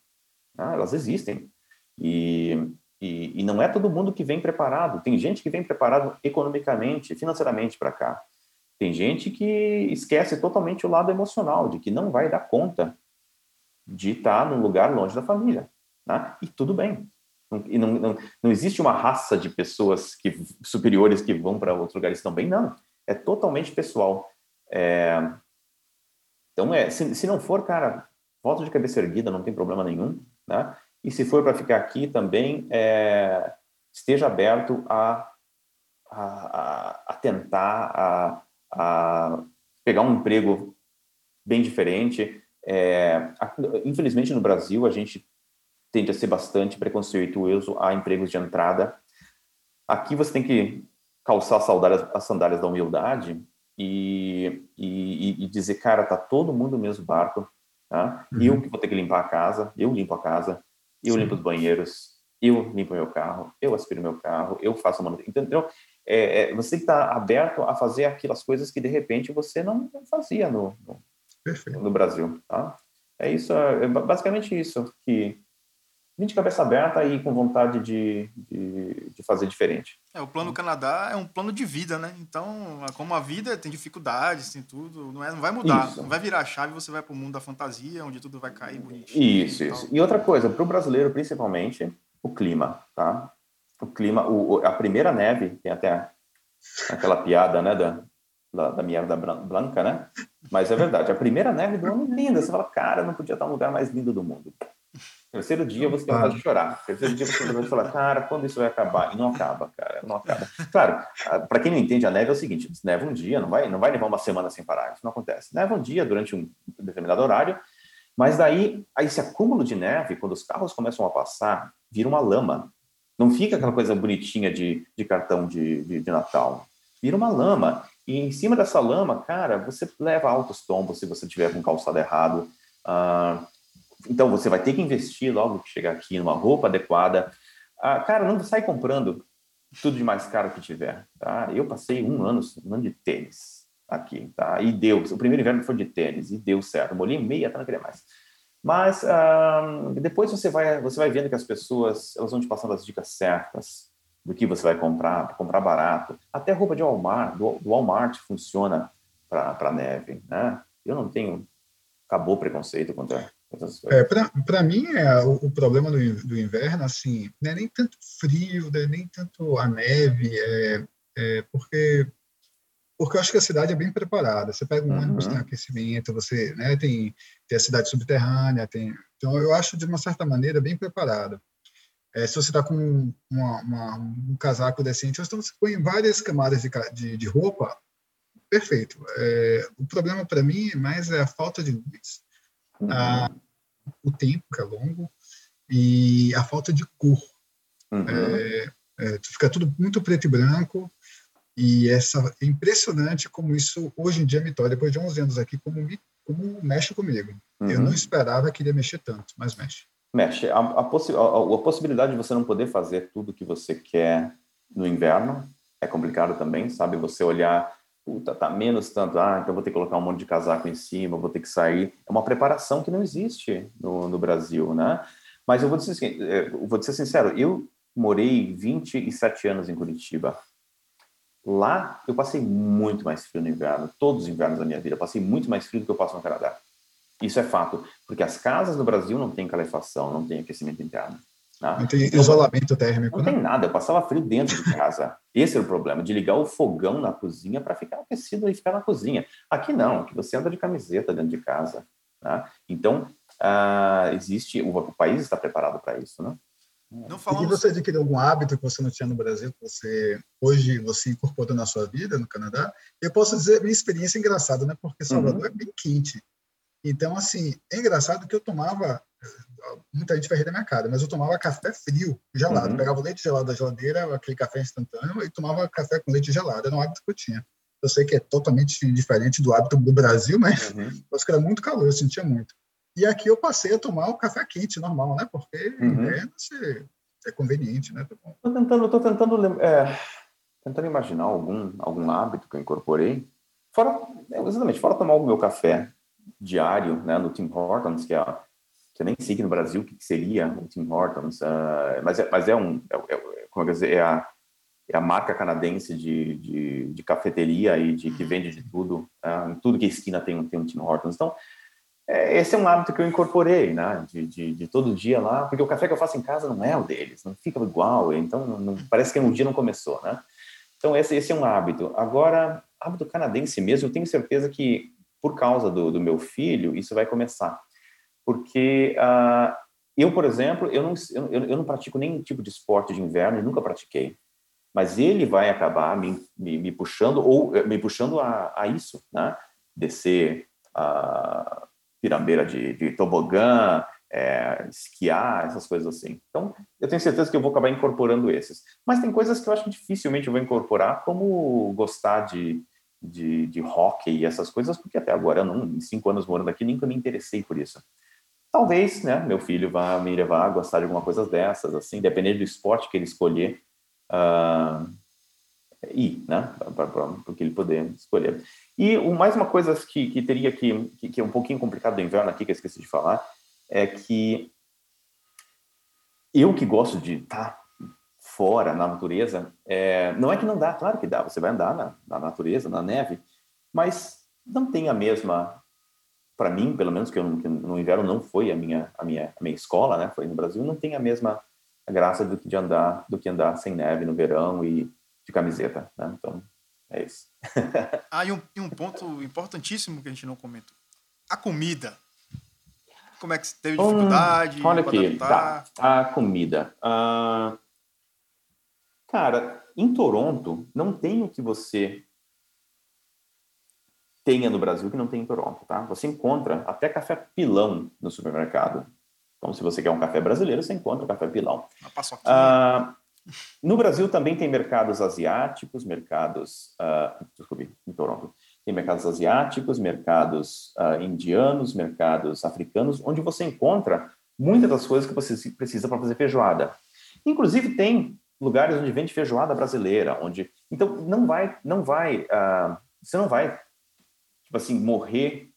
Né? Elas existem. E, e, e, não é todo mundo que vem preparado. Tem gente que vem preparado economicamente, financeiramente para cá. Tem gente que esquece totalmente o lado emocional, de que não vai dar conta de estar num lugar longe da família. Né? E tudo bem. E não, não, não existe uma raça de pessoas que, superiores que vão para outros lugares também, não. É totalmente pessoal. É... Então, é, se, se não for, cara, volta de cabeça erguida, não tem problema nenhum. Né? E se for para ficar aqui também, é... esteja aberto a, a, a tentar a, a pegar um emprego bem diferente. É, infelizmente, no Brasil, a gente tende a ser bastante preconceituoso a empregos de entrada. Aqui você tem que calçar as sandálias, as sandálias da humildade e, e, e, dizer, cara, tá todo mundo no mesmo barco, tá? Uhum. Eu que vou ter que limpar a casa, eu limpo a casa, eu Sim. limpo os banheiros, eu limpo meu carro, eu aspiro meu carro, eu faço a manutenção. Então, é, é, você tem que estar aberto a fazer aquelas coisas que, de repente, você não, não fazia no, no, no, Brasil, tá? É isso, é basicamente isso que vim de cabeça aberta e com vontade de, de, de, fazer diferente.
É, o plano Canadá é um plano de vida, né? Então, como a vida tem dificuldades, tem tudo, não, é, não vai mudar, isso. não vai virar a chave, você vai para o mundo da fantasia, onde tudo vai cair bonitinho.
Isso, e isso. E outra coisa, para o brasileiro, principalmente, o clima, tá? O clima, o, a primeira neve, tem até aquela piada, né, da, da, da merda branca, né? Mas é verdade, a primeira neve do ano é linda, você fala, cara, não podia estar um lugar mais lindo do mundo. Terceiro dia você vontade de chorar. Terceiro dia você de falar, cara, quando isso vai acabar? E não acaba, cara, não acaba. Claro, para quem não entende, a neve é o seguinte: neva um dia, não vai, não vai levar uma semana sem parar, isso não acontece. Neva um dia durante um determinado horário, mas daí, aí esse acúmulo de neve, quando os carros começam a passar, vira uma lama. Não fica aquela coisa bonitinha de, de cartão de, de, de Natal. Vira uma lama. E em cima dessa lama, cara, você leva altos tombos se você tiver com calçado errado. Uh, então, você vai ter que investir logo que chegar aqui numa roupa adequada. Ah, cara, não sai comprando tudo de mais caro que tiver. Tá? Eu passei um ano, um ano de tênis aqui, tá? E deu. O primeiro inverno foi de tênis e deu certo. Molhei meia, até não queria mais. Mas ah, depois você vai, você vai vendo que as pessoas elas vão te passando as dicas certas do que você vai comprar, comprar barato. Até roupa de Walmart, do, do Walmart funciona para neve, né? Eu não tenho acabou o preconceito contra
é, para mim, é, o, o, problema do, do inverno, assim, não é nem tanto frio, é nem tanto a neve, é, é, porque porque eu acho que a cidade é bem preparada. Você pega um uhum. ônibus, tem aquecimento, você né, tem, tem a cidade subterrânea, tem, então eu acho de uma certa maneira bem preparada. É, se você está com uma, uma, um casaco decente, então você põe várias camadas de, de, de roupa, perfeito. É, o problema para mim mais é a falta de luz uhum. a, o tempo, que é longo, e a falta de cor. Uhum. É, é, fica tudo muito preto e branco, e essa, é impressionante como isso, hoje em dia, me torna, depois de 11 anos aqui, como, me, como mexe comigo. Uhum. Eu não esperava que iria mexer tanto, mas mexe.
Mexe. A, a, possi a, a possibilidade de você não poder fazer tudo que você quer no inverno é complicado também, sabe? Você olhar puta, tá menos tanto, ah, então vou ter que colocar um monte de casaco em cima, vou ter que sair. É uma preparação que não existe no, no Brasil, né? Mas eu vou dizer, assim, eu vou dizer sincero, eu morei 27 anos em Curitiba. Lá eu passei muito mais frio no inverno, todos os invernos da minha vida, passei muito mais frio do que eu passo no Canadá. Isso é fato, porque as casas no Brasil não têm calefação, não tem aquecimento interno.
Ah, não tem isolamento térmico.
Não né? tem nada, eu passava frio dentro de casa. Esse é o problema, de ligar o fogão na cozinha para ficar aquecido e ficar na cozinha. Aqui não, aqui você anda de camiseta dentro de casa. Tá? Então, ah, existe, o, o, país está preparado para isso, né?
Não falamos... E você adquiriu algum hábito que você não tinha no Brasil, que você hoje você incorporou na sua vida no Canadá? Eu posso dizer minha experiência engraçada, né? Porque Salvador uhum. é bem quente. Então, assim, é engraçado que eu tomava muita gente vai rir da minha cara, mas eu tomava café frio, gelado. Uhum. Pegava o leite gelado da geladeira, aquele café instantâneo, e tomava café com leite gelado. Era um hábito que eu tinha. Eu sei que é totalmente diferente do hábito do Brasil, mas uhum. eu era muito calor, eu sentia muito. E aqui eu passei a tomar o café quente, normal, né? Porque uhum. é, é conveniente, né?
Tá tô tentando, tô tentando, é, tentando imaginar algum, algum hábito que eu incorporei. Fora, exatamente, fora tomar o meu café diário, né, no Tim Hortons, que é a eu nem sei que no Brasil o que seria o Tim Hortons, uh, mas, é, mas é um, é, é, como eu dizer, é a, é a marca canadense de, de, de, cafeteria e de que vende de tudo, uh, tudo que é esquina tem, tem um Tim Hortons. Então, é, esse é um hábito que eu incorporei, né, de, de, de, todo dia lá, porque o café que eu faço em casa não é o deles, não fica igual, então não, parece que um dia não começou, né? Então, esse, esse é um hábito. Agora, hábito canadense mesmo, eu tenho certeza que, por causa do, do meu filho, isso vai começar porque uh, eu, por exemplo, eu não, eu, eu, não pratico nenhum tipo de esporte de inverno, nunca pratiquei, mas ele vai acabar me, me, me puxando ou eh, me puxando a, a isso, né? Descer a pirambeira de, de tobogã, é, esquiar, essas coisas assim. Então, eu tenho certeza que eu vou acabar incorporando esses. Mas tem coisas que eu acho que dificilmente eu vou incorporar, como gostar de, de, de hockey e essas coisas, porque até agora, não, em cinco anos morando aqui, nunca me interessei por isso talvez, né, meu filho vá me levar a gostar de alguma coisa dessas, assim, dependendo do esporte que ele escolher, uh, ir, né, para que ele poder escolher. E mais uma coisa que, que teria que, que, que, é um pouquinho complicado do inverno aqui, que eu esqueci de falar, é que eu que gosto de estar tá fora na natureza, é, não é que não dá, claro que dá, você vai andar na, na natureza, na neve, mas não tem a mesma, para mim, pelo menos que, eu, que, no inverno não foi a minha, a minha, a minha escola, né, foi no Brasil, não tem a mesma graça do que de andar, do que andar sem neve no verão e de camiseta, né? Então, é isso.
ah, e um, e um ponto importantíssimo que a gente não comentou. A comida. Como é que teve dificuldade?
Hum, olha aqui, tá. A comida. Uh, cara, em Toronto, não tem o que você tenha no Brasil que não tem em Toronto, tá? Você encontra até café pilão no supermercado. Então, se você quer um café brasileiro, você encontra o café pilão. Uh, no Brasil também tem mercados asiáticos, mercados, uh, desculpe, em Toronto, tem mercados asiáticos, mercados uh, indianos, mercados africanos, onde você encontra muitas das coisas que você precisa para fazer feijoada. Inclusive tem lugares onde vende feijoada brasileira, onde então não vai, não vai, uh, você não vai tipo assim morrer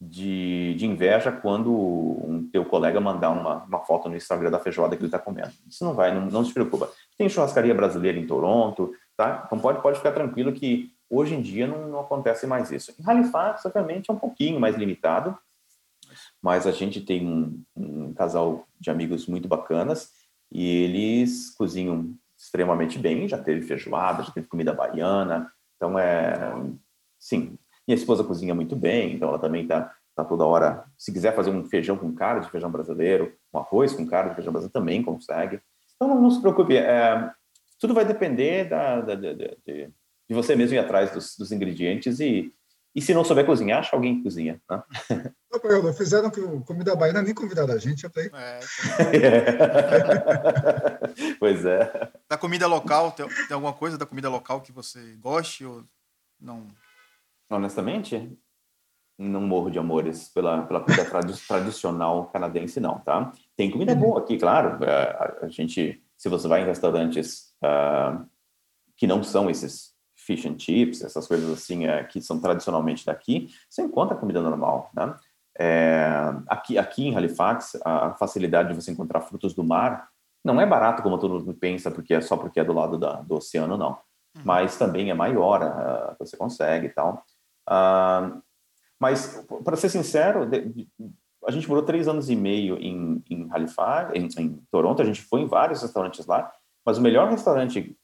de, de inveja quando um teu colega mandar uma, uma foto no Instagram da feijoada que ele está comendo. Isso não vai, não, não se preocupa. Tem churrascaria brasileira em Toronto, tá? Então pode, pode ficar tranquilo que hoje em dia não, não acontece mais isso. Em Halifax, obviamente, é um pouquinho mais limitado, mas a gente tem um, um casal de amigos muito bacanas e eles cozinham extremamente bem, já teve feijoada, já teve comida baiana, então é, sim, minha esposa cozinha muito bem, então ela também está tá toda hora. Se quiser fazer um feijão com cara de feijão brasileiro, um arroz com cara de feijão brasileiro, também consegue. Então não, não se preocupe, é, tudo vai depender da, da, de, de, você mesmo ir atrás dos, dos, ingredientes e, e se não souber cozinhar, acha alguém que cozinha. Né?
Não, fizeram que comida baiana nem convidaram a gente, até.
É, pois é.
Da comida local, tem, tem alguma coisa da comida local que você goste ou não?
honestamente, não morro de amores pela, pela comida tradi tradicional canadense, não, tá? Tem comida boa aqui, claro. É, a, gente, se você vai em restaurantes uh, que não são esses fish and chips, essas coisas assim uh, que são tradicionalmente daqui, você encontra comida normal, né? É, aqui, aqui em Halifax, a facilidade de você encontrar frutos do mar não é barato como todo mundo pensa, porque é só porque é do lado da, do oceano, não. Uhum. Mas também é maior, uh, você consegue e tal. Uh, mas, para ser sincero, a gente morou três anos e meio em, em Halifax, em, em, Toronto, a gente foi em vários restaurantes lá, mas o melhor restaurante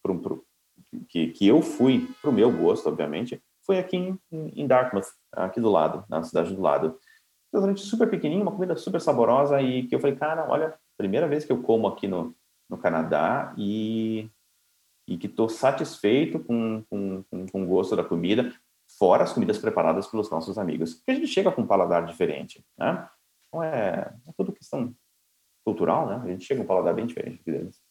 que, que eu fui, para o meu gosto, obviamente, foi aqui em, em, Dartmouth, aqui do lado, na cidade do lado. Um restaurante super pequenininho, uma comida super saborosa e que eu falei, cara, olha, primeira vez que eu como aqui no, no Canadá e, e que estou satisfeito com, com, com, o gosto da comida fora as comidas preparadas pelos nossos amigos. Porque a gente chega com um paladar diferente, né? Então é, é tudo questão cultural, né? A gente chega com um paladar bem diferente deles.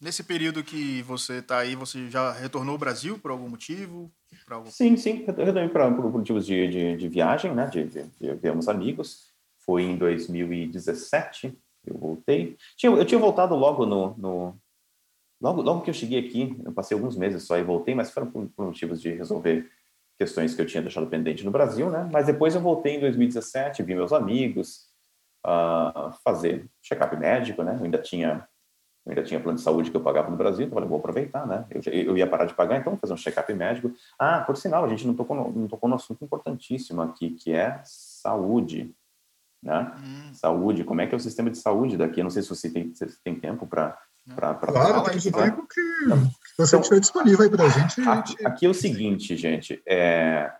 Nesse período que você está aí, você já retornou ao Brasil por algum motivo?
Algum... Sim, sim, retornei por, por motivos de, de, de, viagem, né? De, de, de uns amigos. Foi em 2017 eu voltei. Tinha, eu tinha voltado logo no, no logo, logo que eu cheguei aqui, eu passei alguns meses só e voltei, mas foram por, por motivos de resolver questões que eu tinha deixado pendente no Brasil, né? Mas depois eu voltei em 2017, vi meus amigos, uh, fazer check-up médico, né? Eu ainda tinha eu ainda tinha plano de saúde que eu pagava no Brasil, então eu falei, vou aproveitar, né? Eu, eu ia parar de pagar, então vou fazer um check-up médico. Ah, por sinal, a gente não tocou, no, não tocou no assunto importantíssimo aqui, que é saúde, né? Hum. Saúde, como é que é o sistema de saúde daqui? Eu não sei se você tem, se tem tempo para
Pra, pra claro, tem o tempo que você então, estiver disponível aí para a gente.
Aqui é o seguinte, gente. É,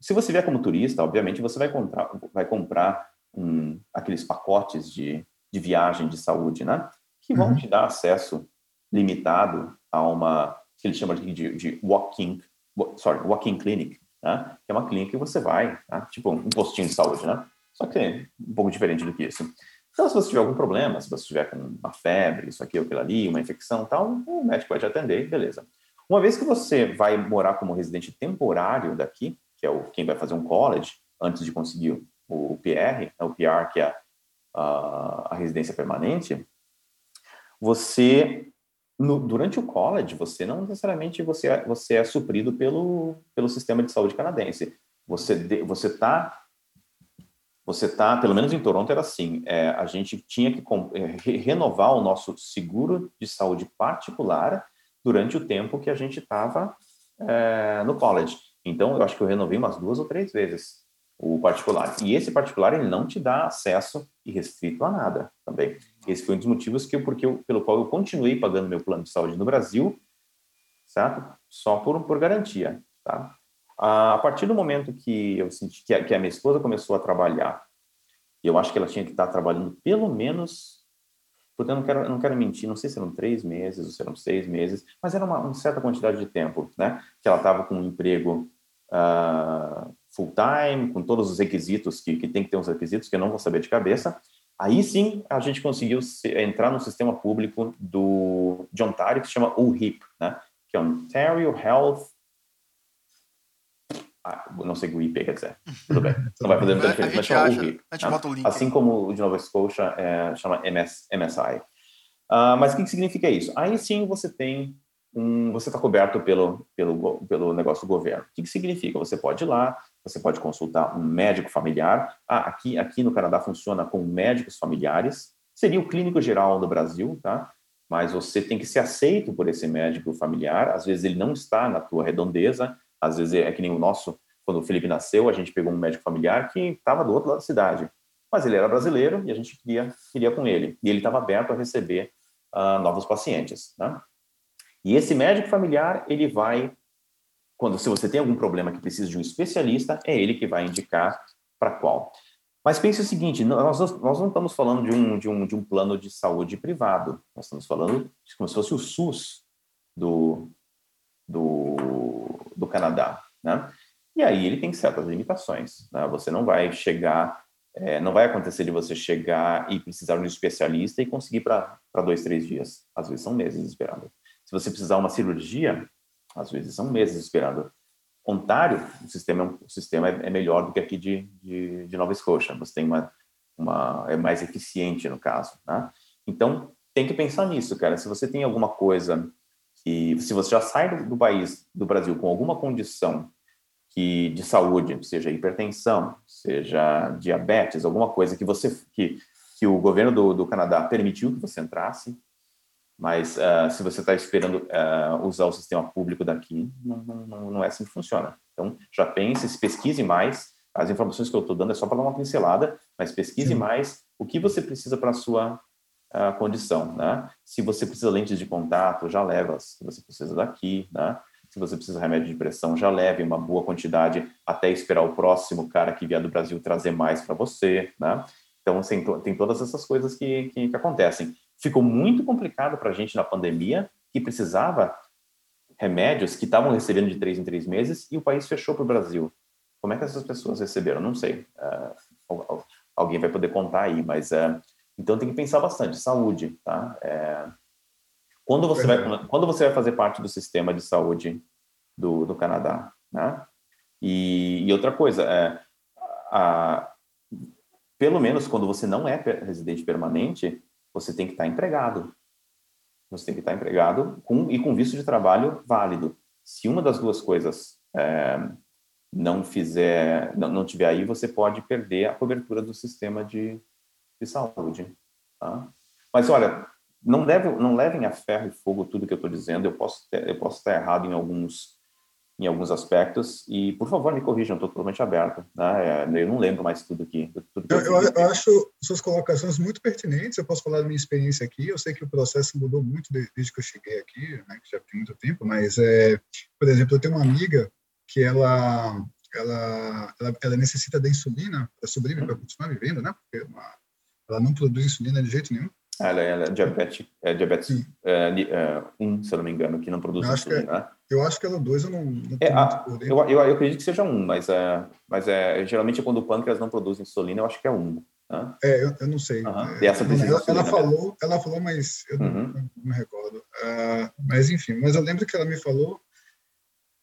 se você vier como turista, obviamente você vai comprar, vai comprar um, aqueles pacotes de, de viagem de saúde, né? Que vão uhum. te dar acesso limitado a uma que eles chamam de, de, de walking, sorry, walking clinic, né? Que é uma clínica que você vai, né? tipo um postinho de saúde, né? Só que é um pouco diferente do que isso. Então, se você tiver algum problema, se você tiver com uma febre, isso aqui, aquilo ali, uma infecção tal, o médico vai te atender, beleza. Uma vez que você vai morar como residente temporário daqui, que é o, quem vai fazer um college, antes de conseguir o, PR, né, o PR, que é a, a residência permanente, você, no, durante o college, você não necessariamente você é, você é suprido pelo, pelo sistema de saúde canadense. Você está você tá, pelo menos em Toronto era assim, é, a gente tinha que é, renovar o nosso seguro de saúde particular durante o tempo que a gente estava é, no college. Então, eu acho que eu renovei umas duas ou três vezes o particular. E esse particular, ele não te dá acesso irrestrito a nada também. Esse foi um dos motivos que eu, porque eu, pelo qual eu continuei pagando meu plano de saúde no Brasil, certo? Só por, por garantia, tá? A partir do momento que eu senti que a, que a minha esposa começou a trabalhar, eu acho que ela tinha que estar trabalhando pelo menos, porque eu não quero, não quero mentir, não sei se eram três meses ou se eram seis meses, mas era uma, uma certa quantidade de tempo, né? Que ela estava com um emprego uh, full time, com todos os requisitos que, que tem que ter uns requisitos que eu não vou saber de cabeça. Aí sim a gente conseguiu se, entrar no sistema público do de Ontário que se chama OHIP, né? Que é Ontario Health ah, não sei o que o IP quer dizer. Tudo bem. Não vai fazer muita diferença, mas chama acha,
o A gente bota o link.
Assim como o de Nova Scotia é, chama MS, MSI. Uh, ah, mas o que, que significa isso? Aí sim você tem um, você está coberto pelo, pelo, pelo negócio do governo. O que, que significa? Você pode ir lá, você pode consultar um médico familiar. Ah, aqui, aqui no Canadá funciona com médicos familiares. Seria o clínico geral do Brasil, tá? Mas você tem que ser aceito por esse médico familiar. Às vezes ele não está na tua redondeza, às vezes é que nem o nosso, quando o Felipe nasceu, a gente pegou um médico familiar que estava do outro lado da cidade. Mas ele era brasileiro e a gente queria, queria com ele. E ele estava aberto a receber uh, novos pacientes. Né? E esse médico familiar, ele vai, quando se você tem algum problema que precisa de um especialista, é ele que vai indicar para qual. Mas pense o seguinte, nós, nós não estamos falando de um, de, um, de um plano de saúde privado, nós estamos falando como se fosse o SUS do, do, do Canadá, né? E aí ele tem certas limitações, né? Você não vai chegar, é, não vai acontecer de você chegar e precisar de um especialista e conseguir para dois, três dias. Às vezes são meses esperando. Se você precisar uma cirurgia, às vezes são meses esperando. Ontário, o sistema, é o sistema é, é melhor do que aqui de, de, de Nova Escócia. Você tem uma, uma, é mais eficiente no caso, né? Então, tem que pensar nisso, cara. Se você tem alguma coisa que se você já sai do, do país, do Brasil, com alguma condição que de saúde, seja hipertensão, seja diabetes, alguma coisa que você que, que o governo do, do Canadá permitiu que você entrasse, mas uh, se você está esperando uh, usar o sistema público daqui, não, não, não, é assim que funciona. Então, já pense, se pesquise mais. As informações que eu estou dando é só para dar uma pincelada, mas pesquise Sim. mais o que você precisa para a sua a condição, né? Se você precisa lentes de contato, já leva. Se você precisa daqui, né? Se você precisa de remédio de pressão, já leve uma boa quantidade até esperar o próximo cara que vier do Brasil trazer mais para você, né? Então, assim, tem todas essas coisas que, que, que acontecem. Ficou muito complicado para a gente na pandemia, que precisava remédios que estavam recebendo de três em três meses e o país fechou para o Brasil. Como é que essas pessoas receberam? Não sei. Uh, alguém vai poder contar aí, mas uh, então tem que pensar bastante, saúde, tá? É, quando você vai quando você vai fazer parte do sistema de saúde do, do Canadá, né? E, e outra coisa, é, a, pelo menos quando você não é residente permanente, você tem que estar empregado. Você tem que estar empregado com, e com visto de trabalho válido. Se uma das duas coisas é, não fizer, não, não tiver aí, você pode perder a cobertura do sistema de, de saúde. Tá? Mas olha, não, deve, não levem a ferro e fogo tudo que eu estou dizendo. Eu posso, ter, eu posso estar errado em alguns em alguns aspectos e por favor me corrijam, estou totalmente aberto. Né? É, eu não lembro mais tudo que. Tudo
eu, eu, eu, acho suas colocações muito pertinentes. Eu posso falar da minha experiência aqui. Eu sei que o processo mudou muito desde que eu cheguei aqui, né, que já tem muito tempo. Mas é, por exemplo, eu tenho uma amiga que ela ela, ela, ela necessita da insulina para sobreviver, para continuar vivendo, né? Porque uma, ela não produz insulina de jeito nenhum.
Ela, ela é diabetes, é diabetes é, é, 1, se eu não me engano, que não produz eu insulina.
Acho é, eu acho que ela 2 eu não, não
é, a, eu, eu, eu, acredito que seja 1, mas, é, mas é, geralmente quando o pâncreas não produz insulina, eu acho que é 1.
Né? É, eu, eu não sei.
Uhum. É, ela,
ela, falou, ela falou, mas eu uhum. não, não, me recordo. Uh, mas enfim, mas eu lembro que ela me falou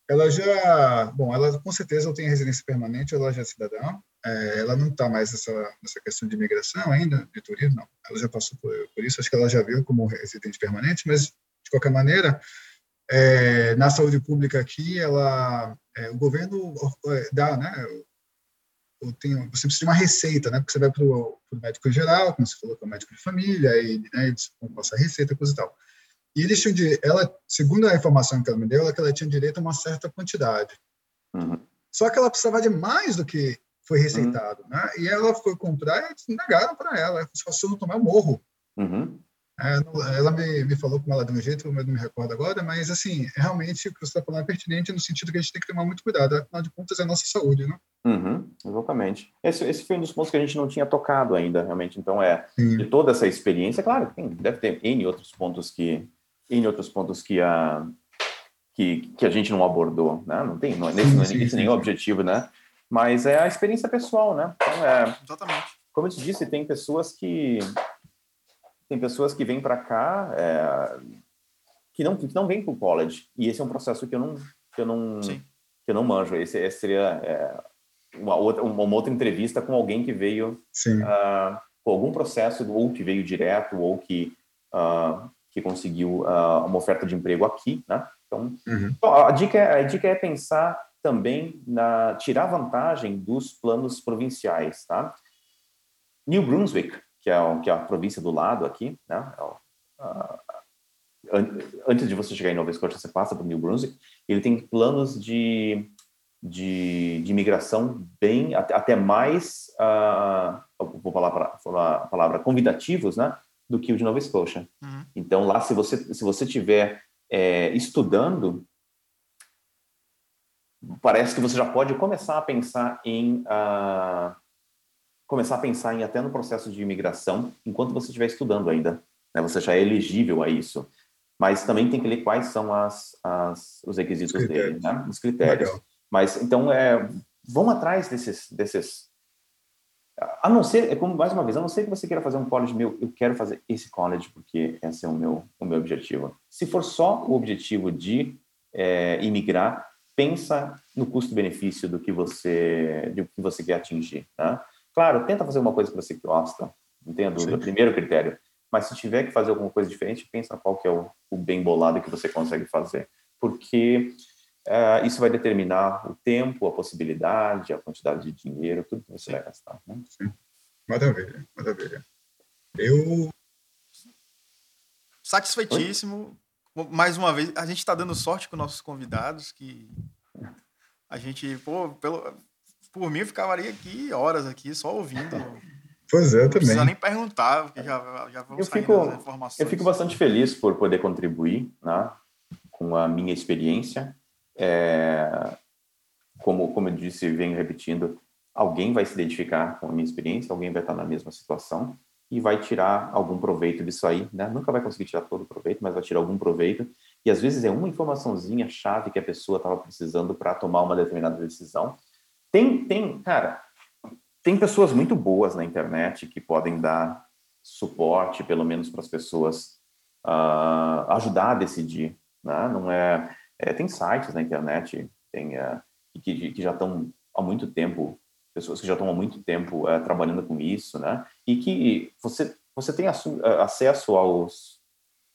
ela já, bom, ela com certeza tem residência permanente, ela já é cidadã, é, ela não está mais nessa, nessa questão de imigração ainda, de turismo, não. Ela já passou por, por, isso, acho que ela já viu como residente permanente, mas, de qualquer maneira, é, na saúde pública aqui, ela, é, o governo é, dá, né, tem, você precisa de uma receita, né? Porque você vai para o médico geral, como você falou, que é o médico de família, aí né, eles vão passar receita, coisa e tal. E eles tinham de, ela, segundo a informação que ela me deu, ela, que ela tinha direito a uma certa quantidade. Uhum. Só que ela precisava de mais do que foi receitado, uhum. né? E ela foi comprar e negaram para ela. Ela falou, se eu não tomar, eu morro. Uhum. É, ela me, me falou como ela de um jeito, eu não me recordo agora, mas assim, realmente o que você está falando é pertinente no sentido que a gente tem que tomar muito cuidado, afinal de contas é a nossa saúde, né?
Uhum, exatamente. Esse, esse foi um dos pontos que a gente não tinha tocado ainda, realmente. Então, é Sim. de toda essa experiência, claro, tem, deve ter N outros pontos que, N outros pontos que a, que, que a gente não abordou, né? Não tem, não, esse, sim, sim, esse nenhum objetivo, né? Mas é a experiência pessoal, né? Então, é,
exatamente.
Como eu te disse, tem pessoas que tem pessoas que vêm para cá é, que não que não vêm para o college e esse é um processo que eu não que eu não Sim. que eu não manjo. Esse, esse seria é, uma outra uma outra entrevista com alguém que veio uh, com algum processo ou que veio direto ou que uh, que conseguiu uh, uma oferta de emprego aqui, né? Então, uhum. então, a dica é, a dica é pensar também na tirar vantagem dos planos provinciais, tá? New Brunswick que é, que é a província do lado aqui, né? Uh, antes de você chegar em Nova Escócia, você passa por New Brunswick. Ele tem planos de, de, de imigração bem, até, até mais, uh, vou falar, falar a palavra, convidativos, né? Do que o de Nova Escócia. Uhum. Então, lá, se você, se você tiver é, estudando, parece que você já pode começar a pensar em uh, começar a pensar em até no processo de imigração enquanto você estiver estudando ainda. Né? Você já é elegível a isso. Mas também tem que ler quais são as, as os requisitos os dele, né? os critérios. Legal. Mas então é, vão atrás desses, desses. A não ser, é como mais uma vez, a não ser que você queira fazer um college meu, eu quero fazer esse college porque esse é o meu, o meu objetivo. Se for só o objetivo de é, imigrar, pensa no custo-benefício do que você do que você quer atingir, né? Claro, tenta fazer uma coisa que você gosta, entendo, o primeiro critério. Mas se tiver que fazer alguma coisa diferente, pensa qual que é o, o bem bolado que você consegue fazer. Porque uh, isso vai determinar o tempo, a possibilidade, a quantidade de dinheiro, tudo que você vai gastar. Né?
Sim. Maravilha, maravilha. Eu...
Satisfeitíssimo. Oi? Mais uma vez, a gente está dando sorte com nossos convidados, que a gente, pô, pelo, por mim, eu ficaria aqui horas aqui só ouvindo.
Pois é,
não
também. Não precisa
nem perguntar, porque já, já vamos
eu fico, informações. Eu fico bastante feliz por poder contribuir né, com a minha experiência. É, como, como eu disse, venho repetindo, alguém vai se identificar com a minha experiência, alguém vai estar na mesma situação e vai tirar algum proveito disso aí, né? Nunca vai conseguir tirar todo o proveito, mas vai tirar algum proveito. E às vezes é uma informaçãozinha chave que a pessoa estava precisando para tomar uma determinada decisão tem, tem, cara, tem pessoas muito boas na internet que podem dar suporte, pelo menos para as pessoas uh, ajudar a decidir. Né? Não é, é, tem sites na internet tem, uh, que, que já estão há muito tempo, pessoas que já estão há muito tempo uh, trabalhando com isso, né? E que você você tem acesso aos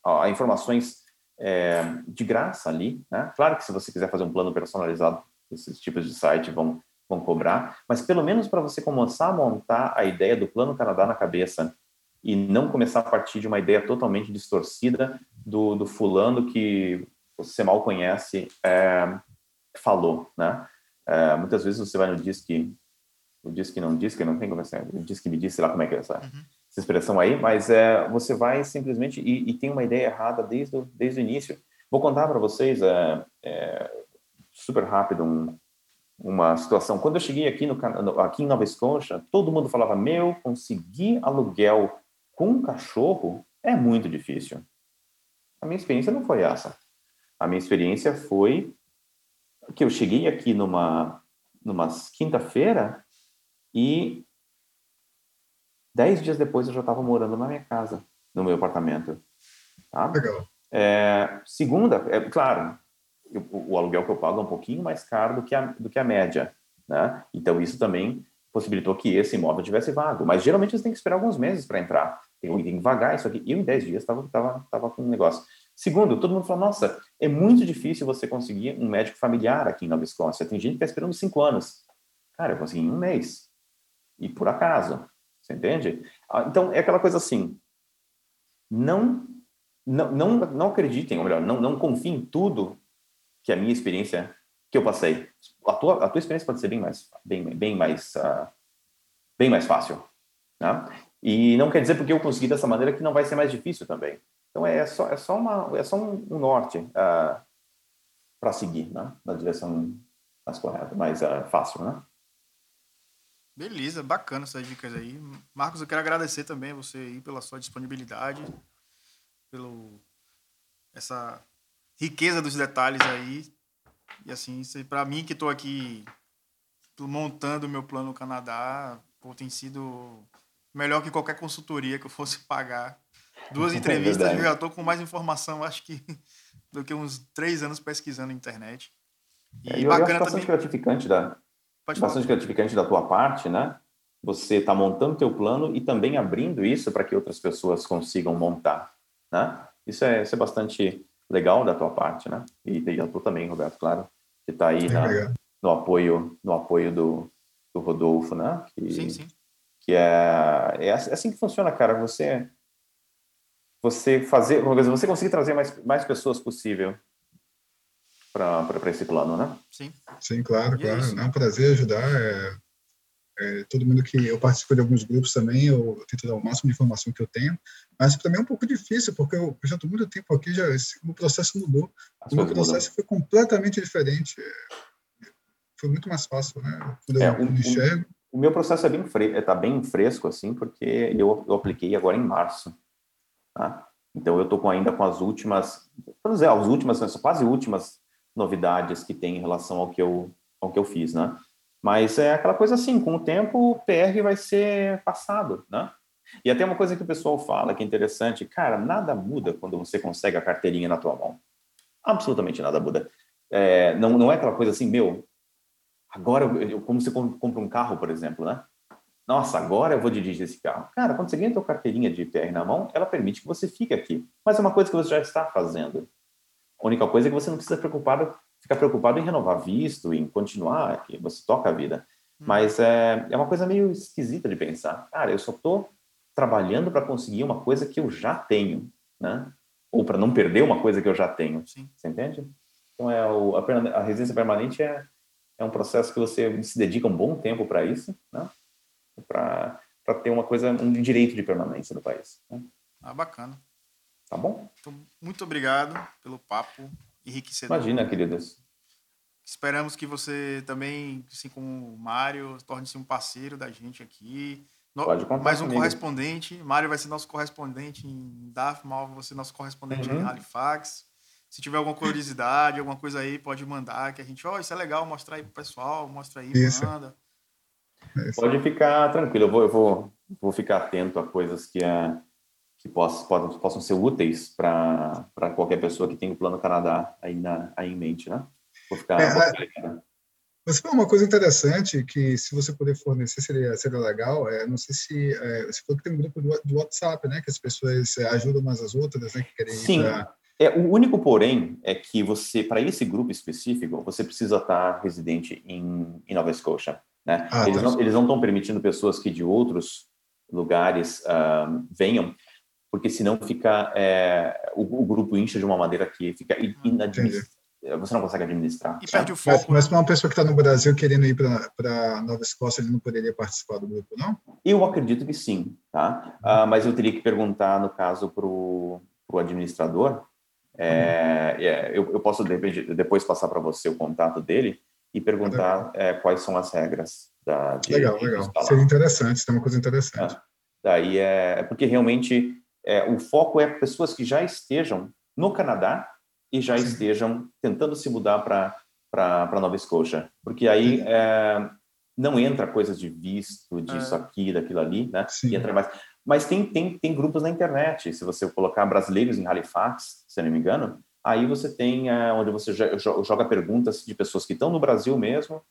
a, a informações é, de graça ali, né? Claro que se você quiser fazer um plano personalizado, esses tipos de site vão vão cobrar, mas pelo menos para você começar a montar a ideia do Plano Canadá na cabeça e não começar a partir de uma ideia totalmente distorcida do, do fulano que você mal conhece é, falou, né? É, muitas vezes você vai no Disque, o Disque não Disque, não tem como assim, o Disque me disse lá como é que é essa, uhum. essa expressão aí, mas é, você vai simplesmente e, e, tem uma ideia errada desde o, desde o início. Vou contar para vocês, é, é, super rápido, um, uma situação. Quando eu cheguei aqui, no, aqui em Nova Escócia, todo mundo falava: Meu, conseguir aluguel com um cachorro é muito difícil. A minha experiência não foi essa. A minha experiência foi que eu cheguei aqui numa, numa quinta-feira e dez dias depois eu já estava morando na minha casa, no meu apartamento. Tá?
Legal.
É, segunda, é claro, o, aluguel que eu pago é um pouquinho mais caro do que a, do que a média, né? Então isso também possibilitou que esse imóvel tivesse vago. Mas geralmente você tem que esperar alguns meses para entrar. Tem, tem que vagar isso aqui. Eu em 10 dias estava tava, tava com um negócio. Segundo, todo mundo falou, nossa, é muito difícil você conseguir um médico familiar aqui em Nova Escócia. Tem gente que está esperando cinco anos. Cara, eu consegui em um mês. e por acaso, você entende? Ah, então, é aquela coisa assim, não, não, não, não acreditem, ou melhor, não, não confiem em tudo que a minha experiência que eu passei. A tua, a tua experiência pode ser bem mais, bem, bem mais, uh, bem mais fácil, né? E não quer dizer porque eu consegui dessa maneira que não vai ser mais difícil também. Então é só é só uma é só um, norte uh, para seguir, né? Na direção mais correta, mais uh, fácil, né?
Beleza, bacana essas dicas aí. Marcos, eu quero agradecer também a você aí pela sua disponibilidade, pelo essa riqueza dos detalhes aí. E assim, para mim que estou aqui montando o meu plano Canadá, pô, tem sido melhor que qualquer consultoria que eu fosse pagar. Duas é entrevistas, é eu já estou com mais informação, acho que do que uns três anos pesquisando na internet.
E é, eu bacana acho bastante também... gratificante da bastante gratificante da tua parte, né? Você está montando teu plano e também abrindo isso para que outras pessoas consigam montar, né? Isso é, isso é bastante legal da tua parte, né? E, e a tua também, Roberto, claro, que está aí na, no apoio no apoio do, do Rodolfo, né? Que,
sim, sim.
Que é, é assim que funciona, cara. Você você fazer, você conseguir trazer mais, mais pessoas possível para esse plano, né?
Sim.
Sim, claro, e é claro. É, é um prazer ajudar. É, é, todo mundo que eu participo de alguns grupos também, eu tento dar o máximo de informação que eu tenho, mas mim é um pouco difícil, porque eu, já estou muito tempo aqui, já o processo mudou. As o meu processo mudam. foi completamente diferente. Foi muito mais fácil, né? Quando
é, eu um, enxergo. O, o meu processo é bem, fre tá bem fresco, assim, porque eu, eu apliquei agora em março. Tá? Então eu estou ainda com as últimas, vamos dizer, as últimas, quase últimas novidades que tem em relação ao que eu, ao que eu fiz, né? Mas é aquela coisa assim, com o tempo o PR vai ser passado, né? E até uma coisa que o pessoal fala que é interessante, cara, nada muda quando você consegue a carteirinha na tua mão. Absolutamente nada muda. É, não, não é aquela coisa assim, meu, agora, eu, como você compra um carro, por exemplo, né? Nossa, agora eu vou dirigir esse carro. Cara, quando você ganha a tua carteirinha de PR na mão, ela permite que você fique aqui. Mas é uma coisa que você já está fazendo. A única coisa é que você não precisa preocupado, ficar preocupado em renovar visto, em continuar aqui, você toca a vida. Hum. Mas é, é uma coisa meio esquisita de pensar. Cara, eu só estou trabalhando para conseguir uma coisa que eu já tenho, né? Ou para não perder uma coisa que eu já tenho. Sim. Você entende? Então, é o, a, a residência permanente é, é um processo que você se dedica um bom tempo para isso, né? Para ter uma coisa, um direito de permanência no país. Né?
Ah, bacana.
Tá bom?
Então, muito obrigado pelo papo enriquecedor.
Imagina, queridas.
Esperamos que você também, assim como o Mário, torne-se um parceiro da gente aqui.
Pode contar
Mais um
comigo.
correspondente. Mário vai ser nosso correspondente em Dartmouth, vai ser nosso correspondente uhum. em Halifax. Se tiver alguma curiosidade, alguma coisa aí, pode mandar, que a gente, ó, oh, isso é legal, mostrar aí pro pessoal, mostra aí, isso. manda.
Pode ficar tranquilo, eu vou, eu vou, vou ficar atento a coisas que é que possam, possam, possam ser úteis para qualquer pessoa que tem o Plano Canadá aí, na, aí em mente, né? Vou ficar... É,
Você falou uma coisa interessante que, se você puder fornecer, seria, seria legal. É, não sei se é, você falou que tem um grupo do, do, WhatsApp, né? Que as pessoas é, ajudam umas às outras, né? Que querem
Sim. Pra... É, o único porém é que você, para esse grupo específico, você precisa estar residente em, em Nova Scotia. Né? Ah, eles, tá. não, eles não estão permitindo pessoas que de outros lugares uh, venham, porque senão fica é, o, o, grupo incha de uma maneira que fica inadmissível. Você não consegue administrar.
E perde o foco.
Mas, mas para uma pessoa que está no Brasil querendo ir para Nova Escócia, ele não poderia participar do grupo, não?
Eu acredito que sim, tá? Uh, mas eu teria que perguntar, no caso, para o administrador. É, uhum. é, eu, eu, posso depois passar para você o contato dele e perguntar é, quais são as regras da.
De, legal, de legal. Seria interessante, tem uma coisa interessante.
Ah, daí é, é porque realmente é, o foco é pessoas que já estejam no Canadá e já Sim. estejam tentando se mudar para Nova Escócia, porque aí é, não entra coisas de visto, disso, é. aqui, daquilo ali, né? Sim. entra mais. Mas tem, tem, tem grupos na internet, se você colocar brasileiros em Halifax, se eu não me engano, aí você tem é, onde você joga perguntas de pessoas que estão no Brasil mesmo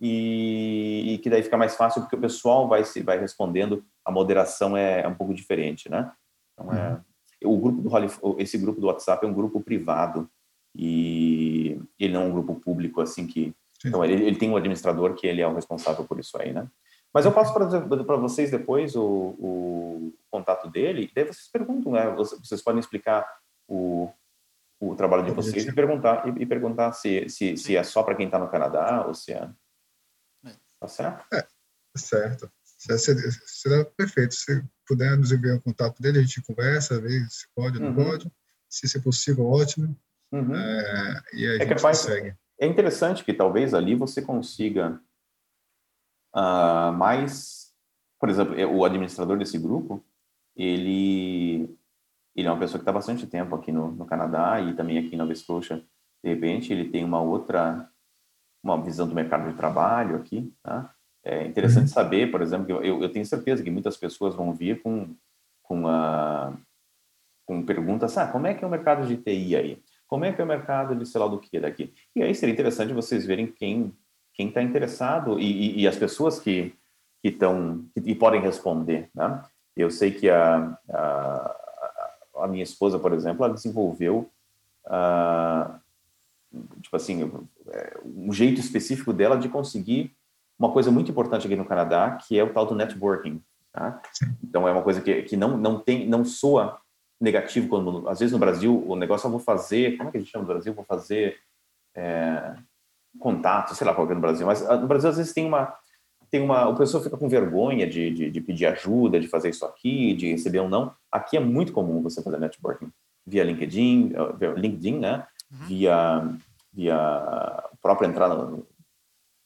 e, e, que daí fica mais fácil porque o pessoal vai se vai respondendo, a moderação é, é um pouco diferente, né? Então, é, uhum. o grupo do esse grupo do WhatsApp é um grupo privado e ele não é um grupo público assim que Sim. então ele, ele, tem um administrador que ele é o responsável por isso aí, né? Mas eu passo para vocês depois o, o, contato dele, daí vocês perguntam, né? Vocês podem explicar o, o trabalho de vocês e perguntar, e, e perguntar se, se, se é só para quem está no Canadá ou se é. é. Tá certo?
É, certo. Será perfeito. Se puder nos enviar o contato dele, a gente conversa, vê se pode ou não uhum. pode. Se é possível, ótimo. Uhum. É, e a é gente capaz, consegue.
É interessante que talvez ali você consiga uh, mais, por exemplo, o administrador desse grupo, ele ele é uma pessoa que está bastante tempo aqui no, no, Canadá e também aqui na Nova Escócia. De repente, ele tem uma outra uma visão do mercado de trabalho aqui. Tá? É interessante uhum. saber, por exemplo, eu, eu tenho certeza que muitas pessoas vão vir com com, a, com perguntas, ah, como é que é o mercado de TI aí? Como é que é o mercado de sei lá do que daqui? E aí seria interessante vocês verem quem quem está interessado e, e, e, as pessoas que que estão e podem responder, né? Eu sei que a, a, a minha esposa, por exemplo, ela desenvolveu uh, tipo assim um jeito específico dela de conseguir uma coisa muito importante aqui no Canadá, que é o tal do networking. Tá? Então é uma coisa que, que não não tem não soa negativo quando às vezes no Brasil o negócio eu vou fazer como é que a gente chama no Brasil vou fazer é, contato sei lá qual é no Brasil mas ah, no Brasil às vezes tem uma tem uma o pessoa fica com vergonha de, de, de, pedir ajuda de fazer isso aqui de receber um não aqui é muito comum você fazer networking via LinkedIn ah, via LinkedIn né uhum. via via própria entrada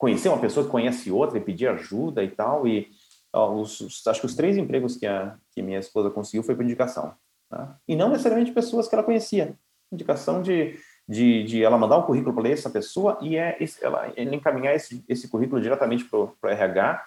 conhecer uma pessoa que conhece outra e pedir ajuda e tal e ó, os, os, acho que os três empregos que a que minha esposa conseguiu foi por indicação Tá? E não necessariamente pessoas que ela conhecia. Indicação de, de, de ela mandar um currículo para essa pessoa e é ela, ela encaminhar esse, esse currículo diretamente para o RH,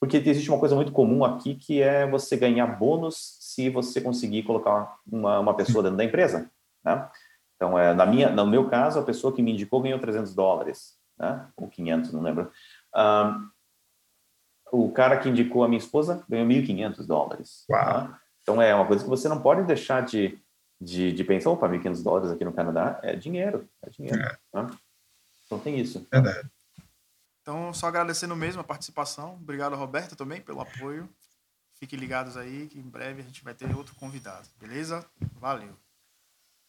porque existe uma coisa muito comum aqui que é você ganhar bônus se você conseguir colocar uma, uma pessoa dentro da empresa. Né? Então, é, na minha, no meu caso, a pessoa que me indicou ganhou 300 dólares, né? ou 500, não lembro. Um, o cara que indicou a minha esposa ganhou 1.500 dólares.
Né?
Então é uma coisa que você não pode deixar de, de, de pensar, opa, 1.500 dólares aqui no Canadá é dinheiro, é dinheiro. É. Né? Então tem isso.
É verdade.
Então, só agradecendo mesmo a participação. Obrigado, Roberto, também pelo apoio. Fiquem ligados aí que em breve a gente vai ter outro convidado, beleza? Valeu.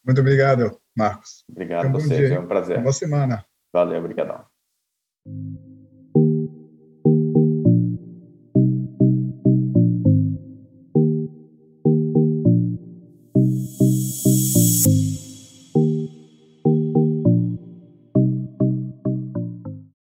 Muito obrigado, Marcos.
Obrigado a vocês, é um prazer.
Boa semana.
Valeu, obrigadão.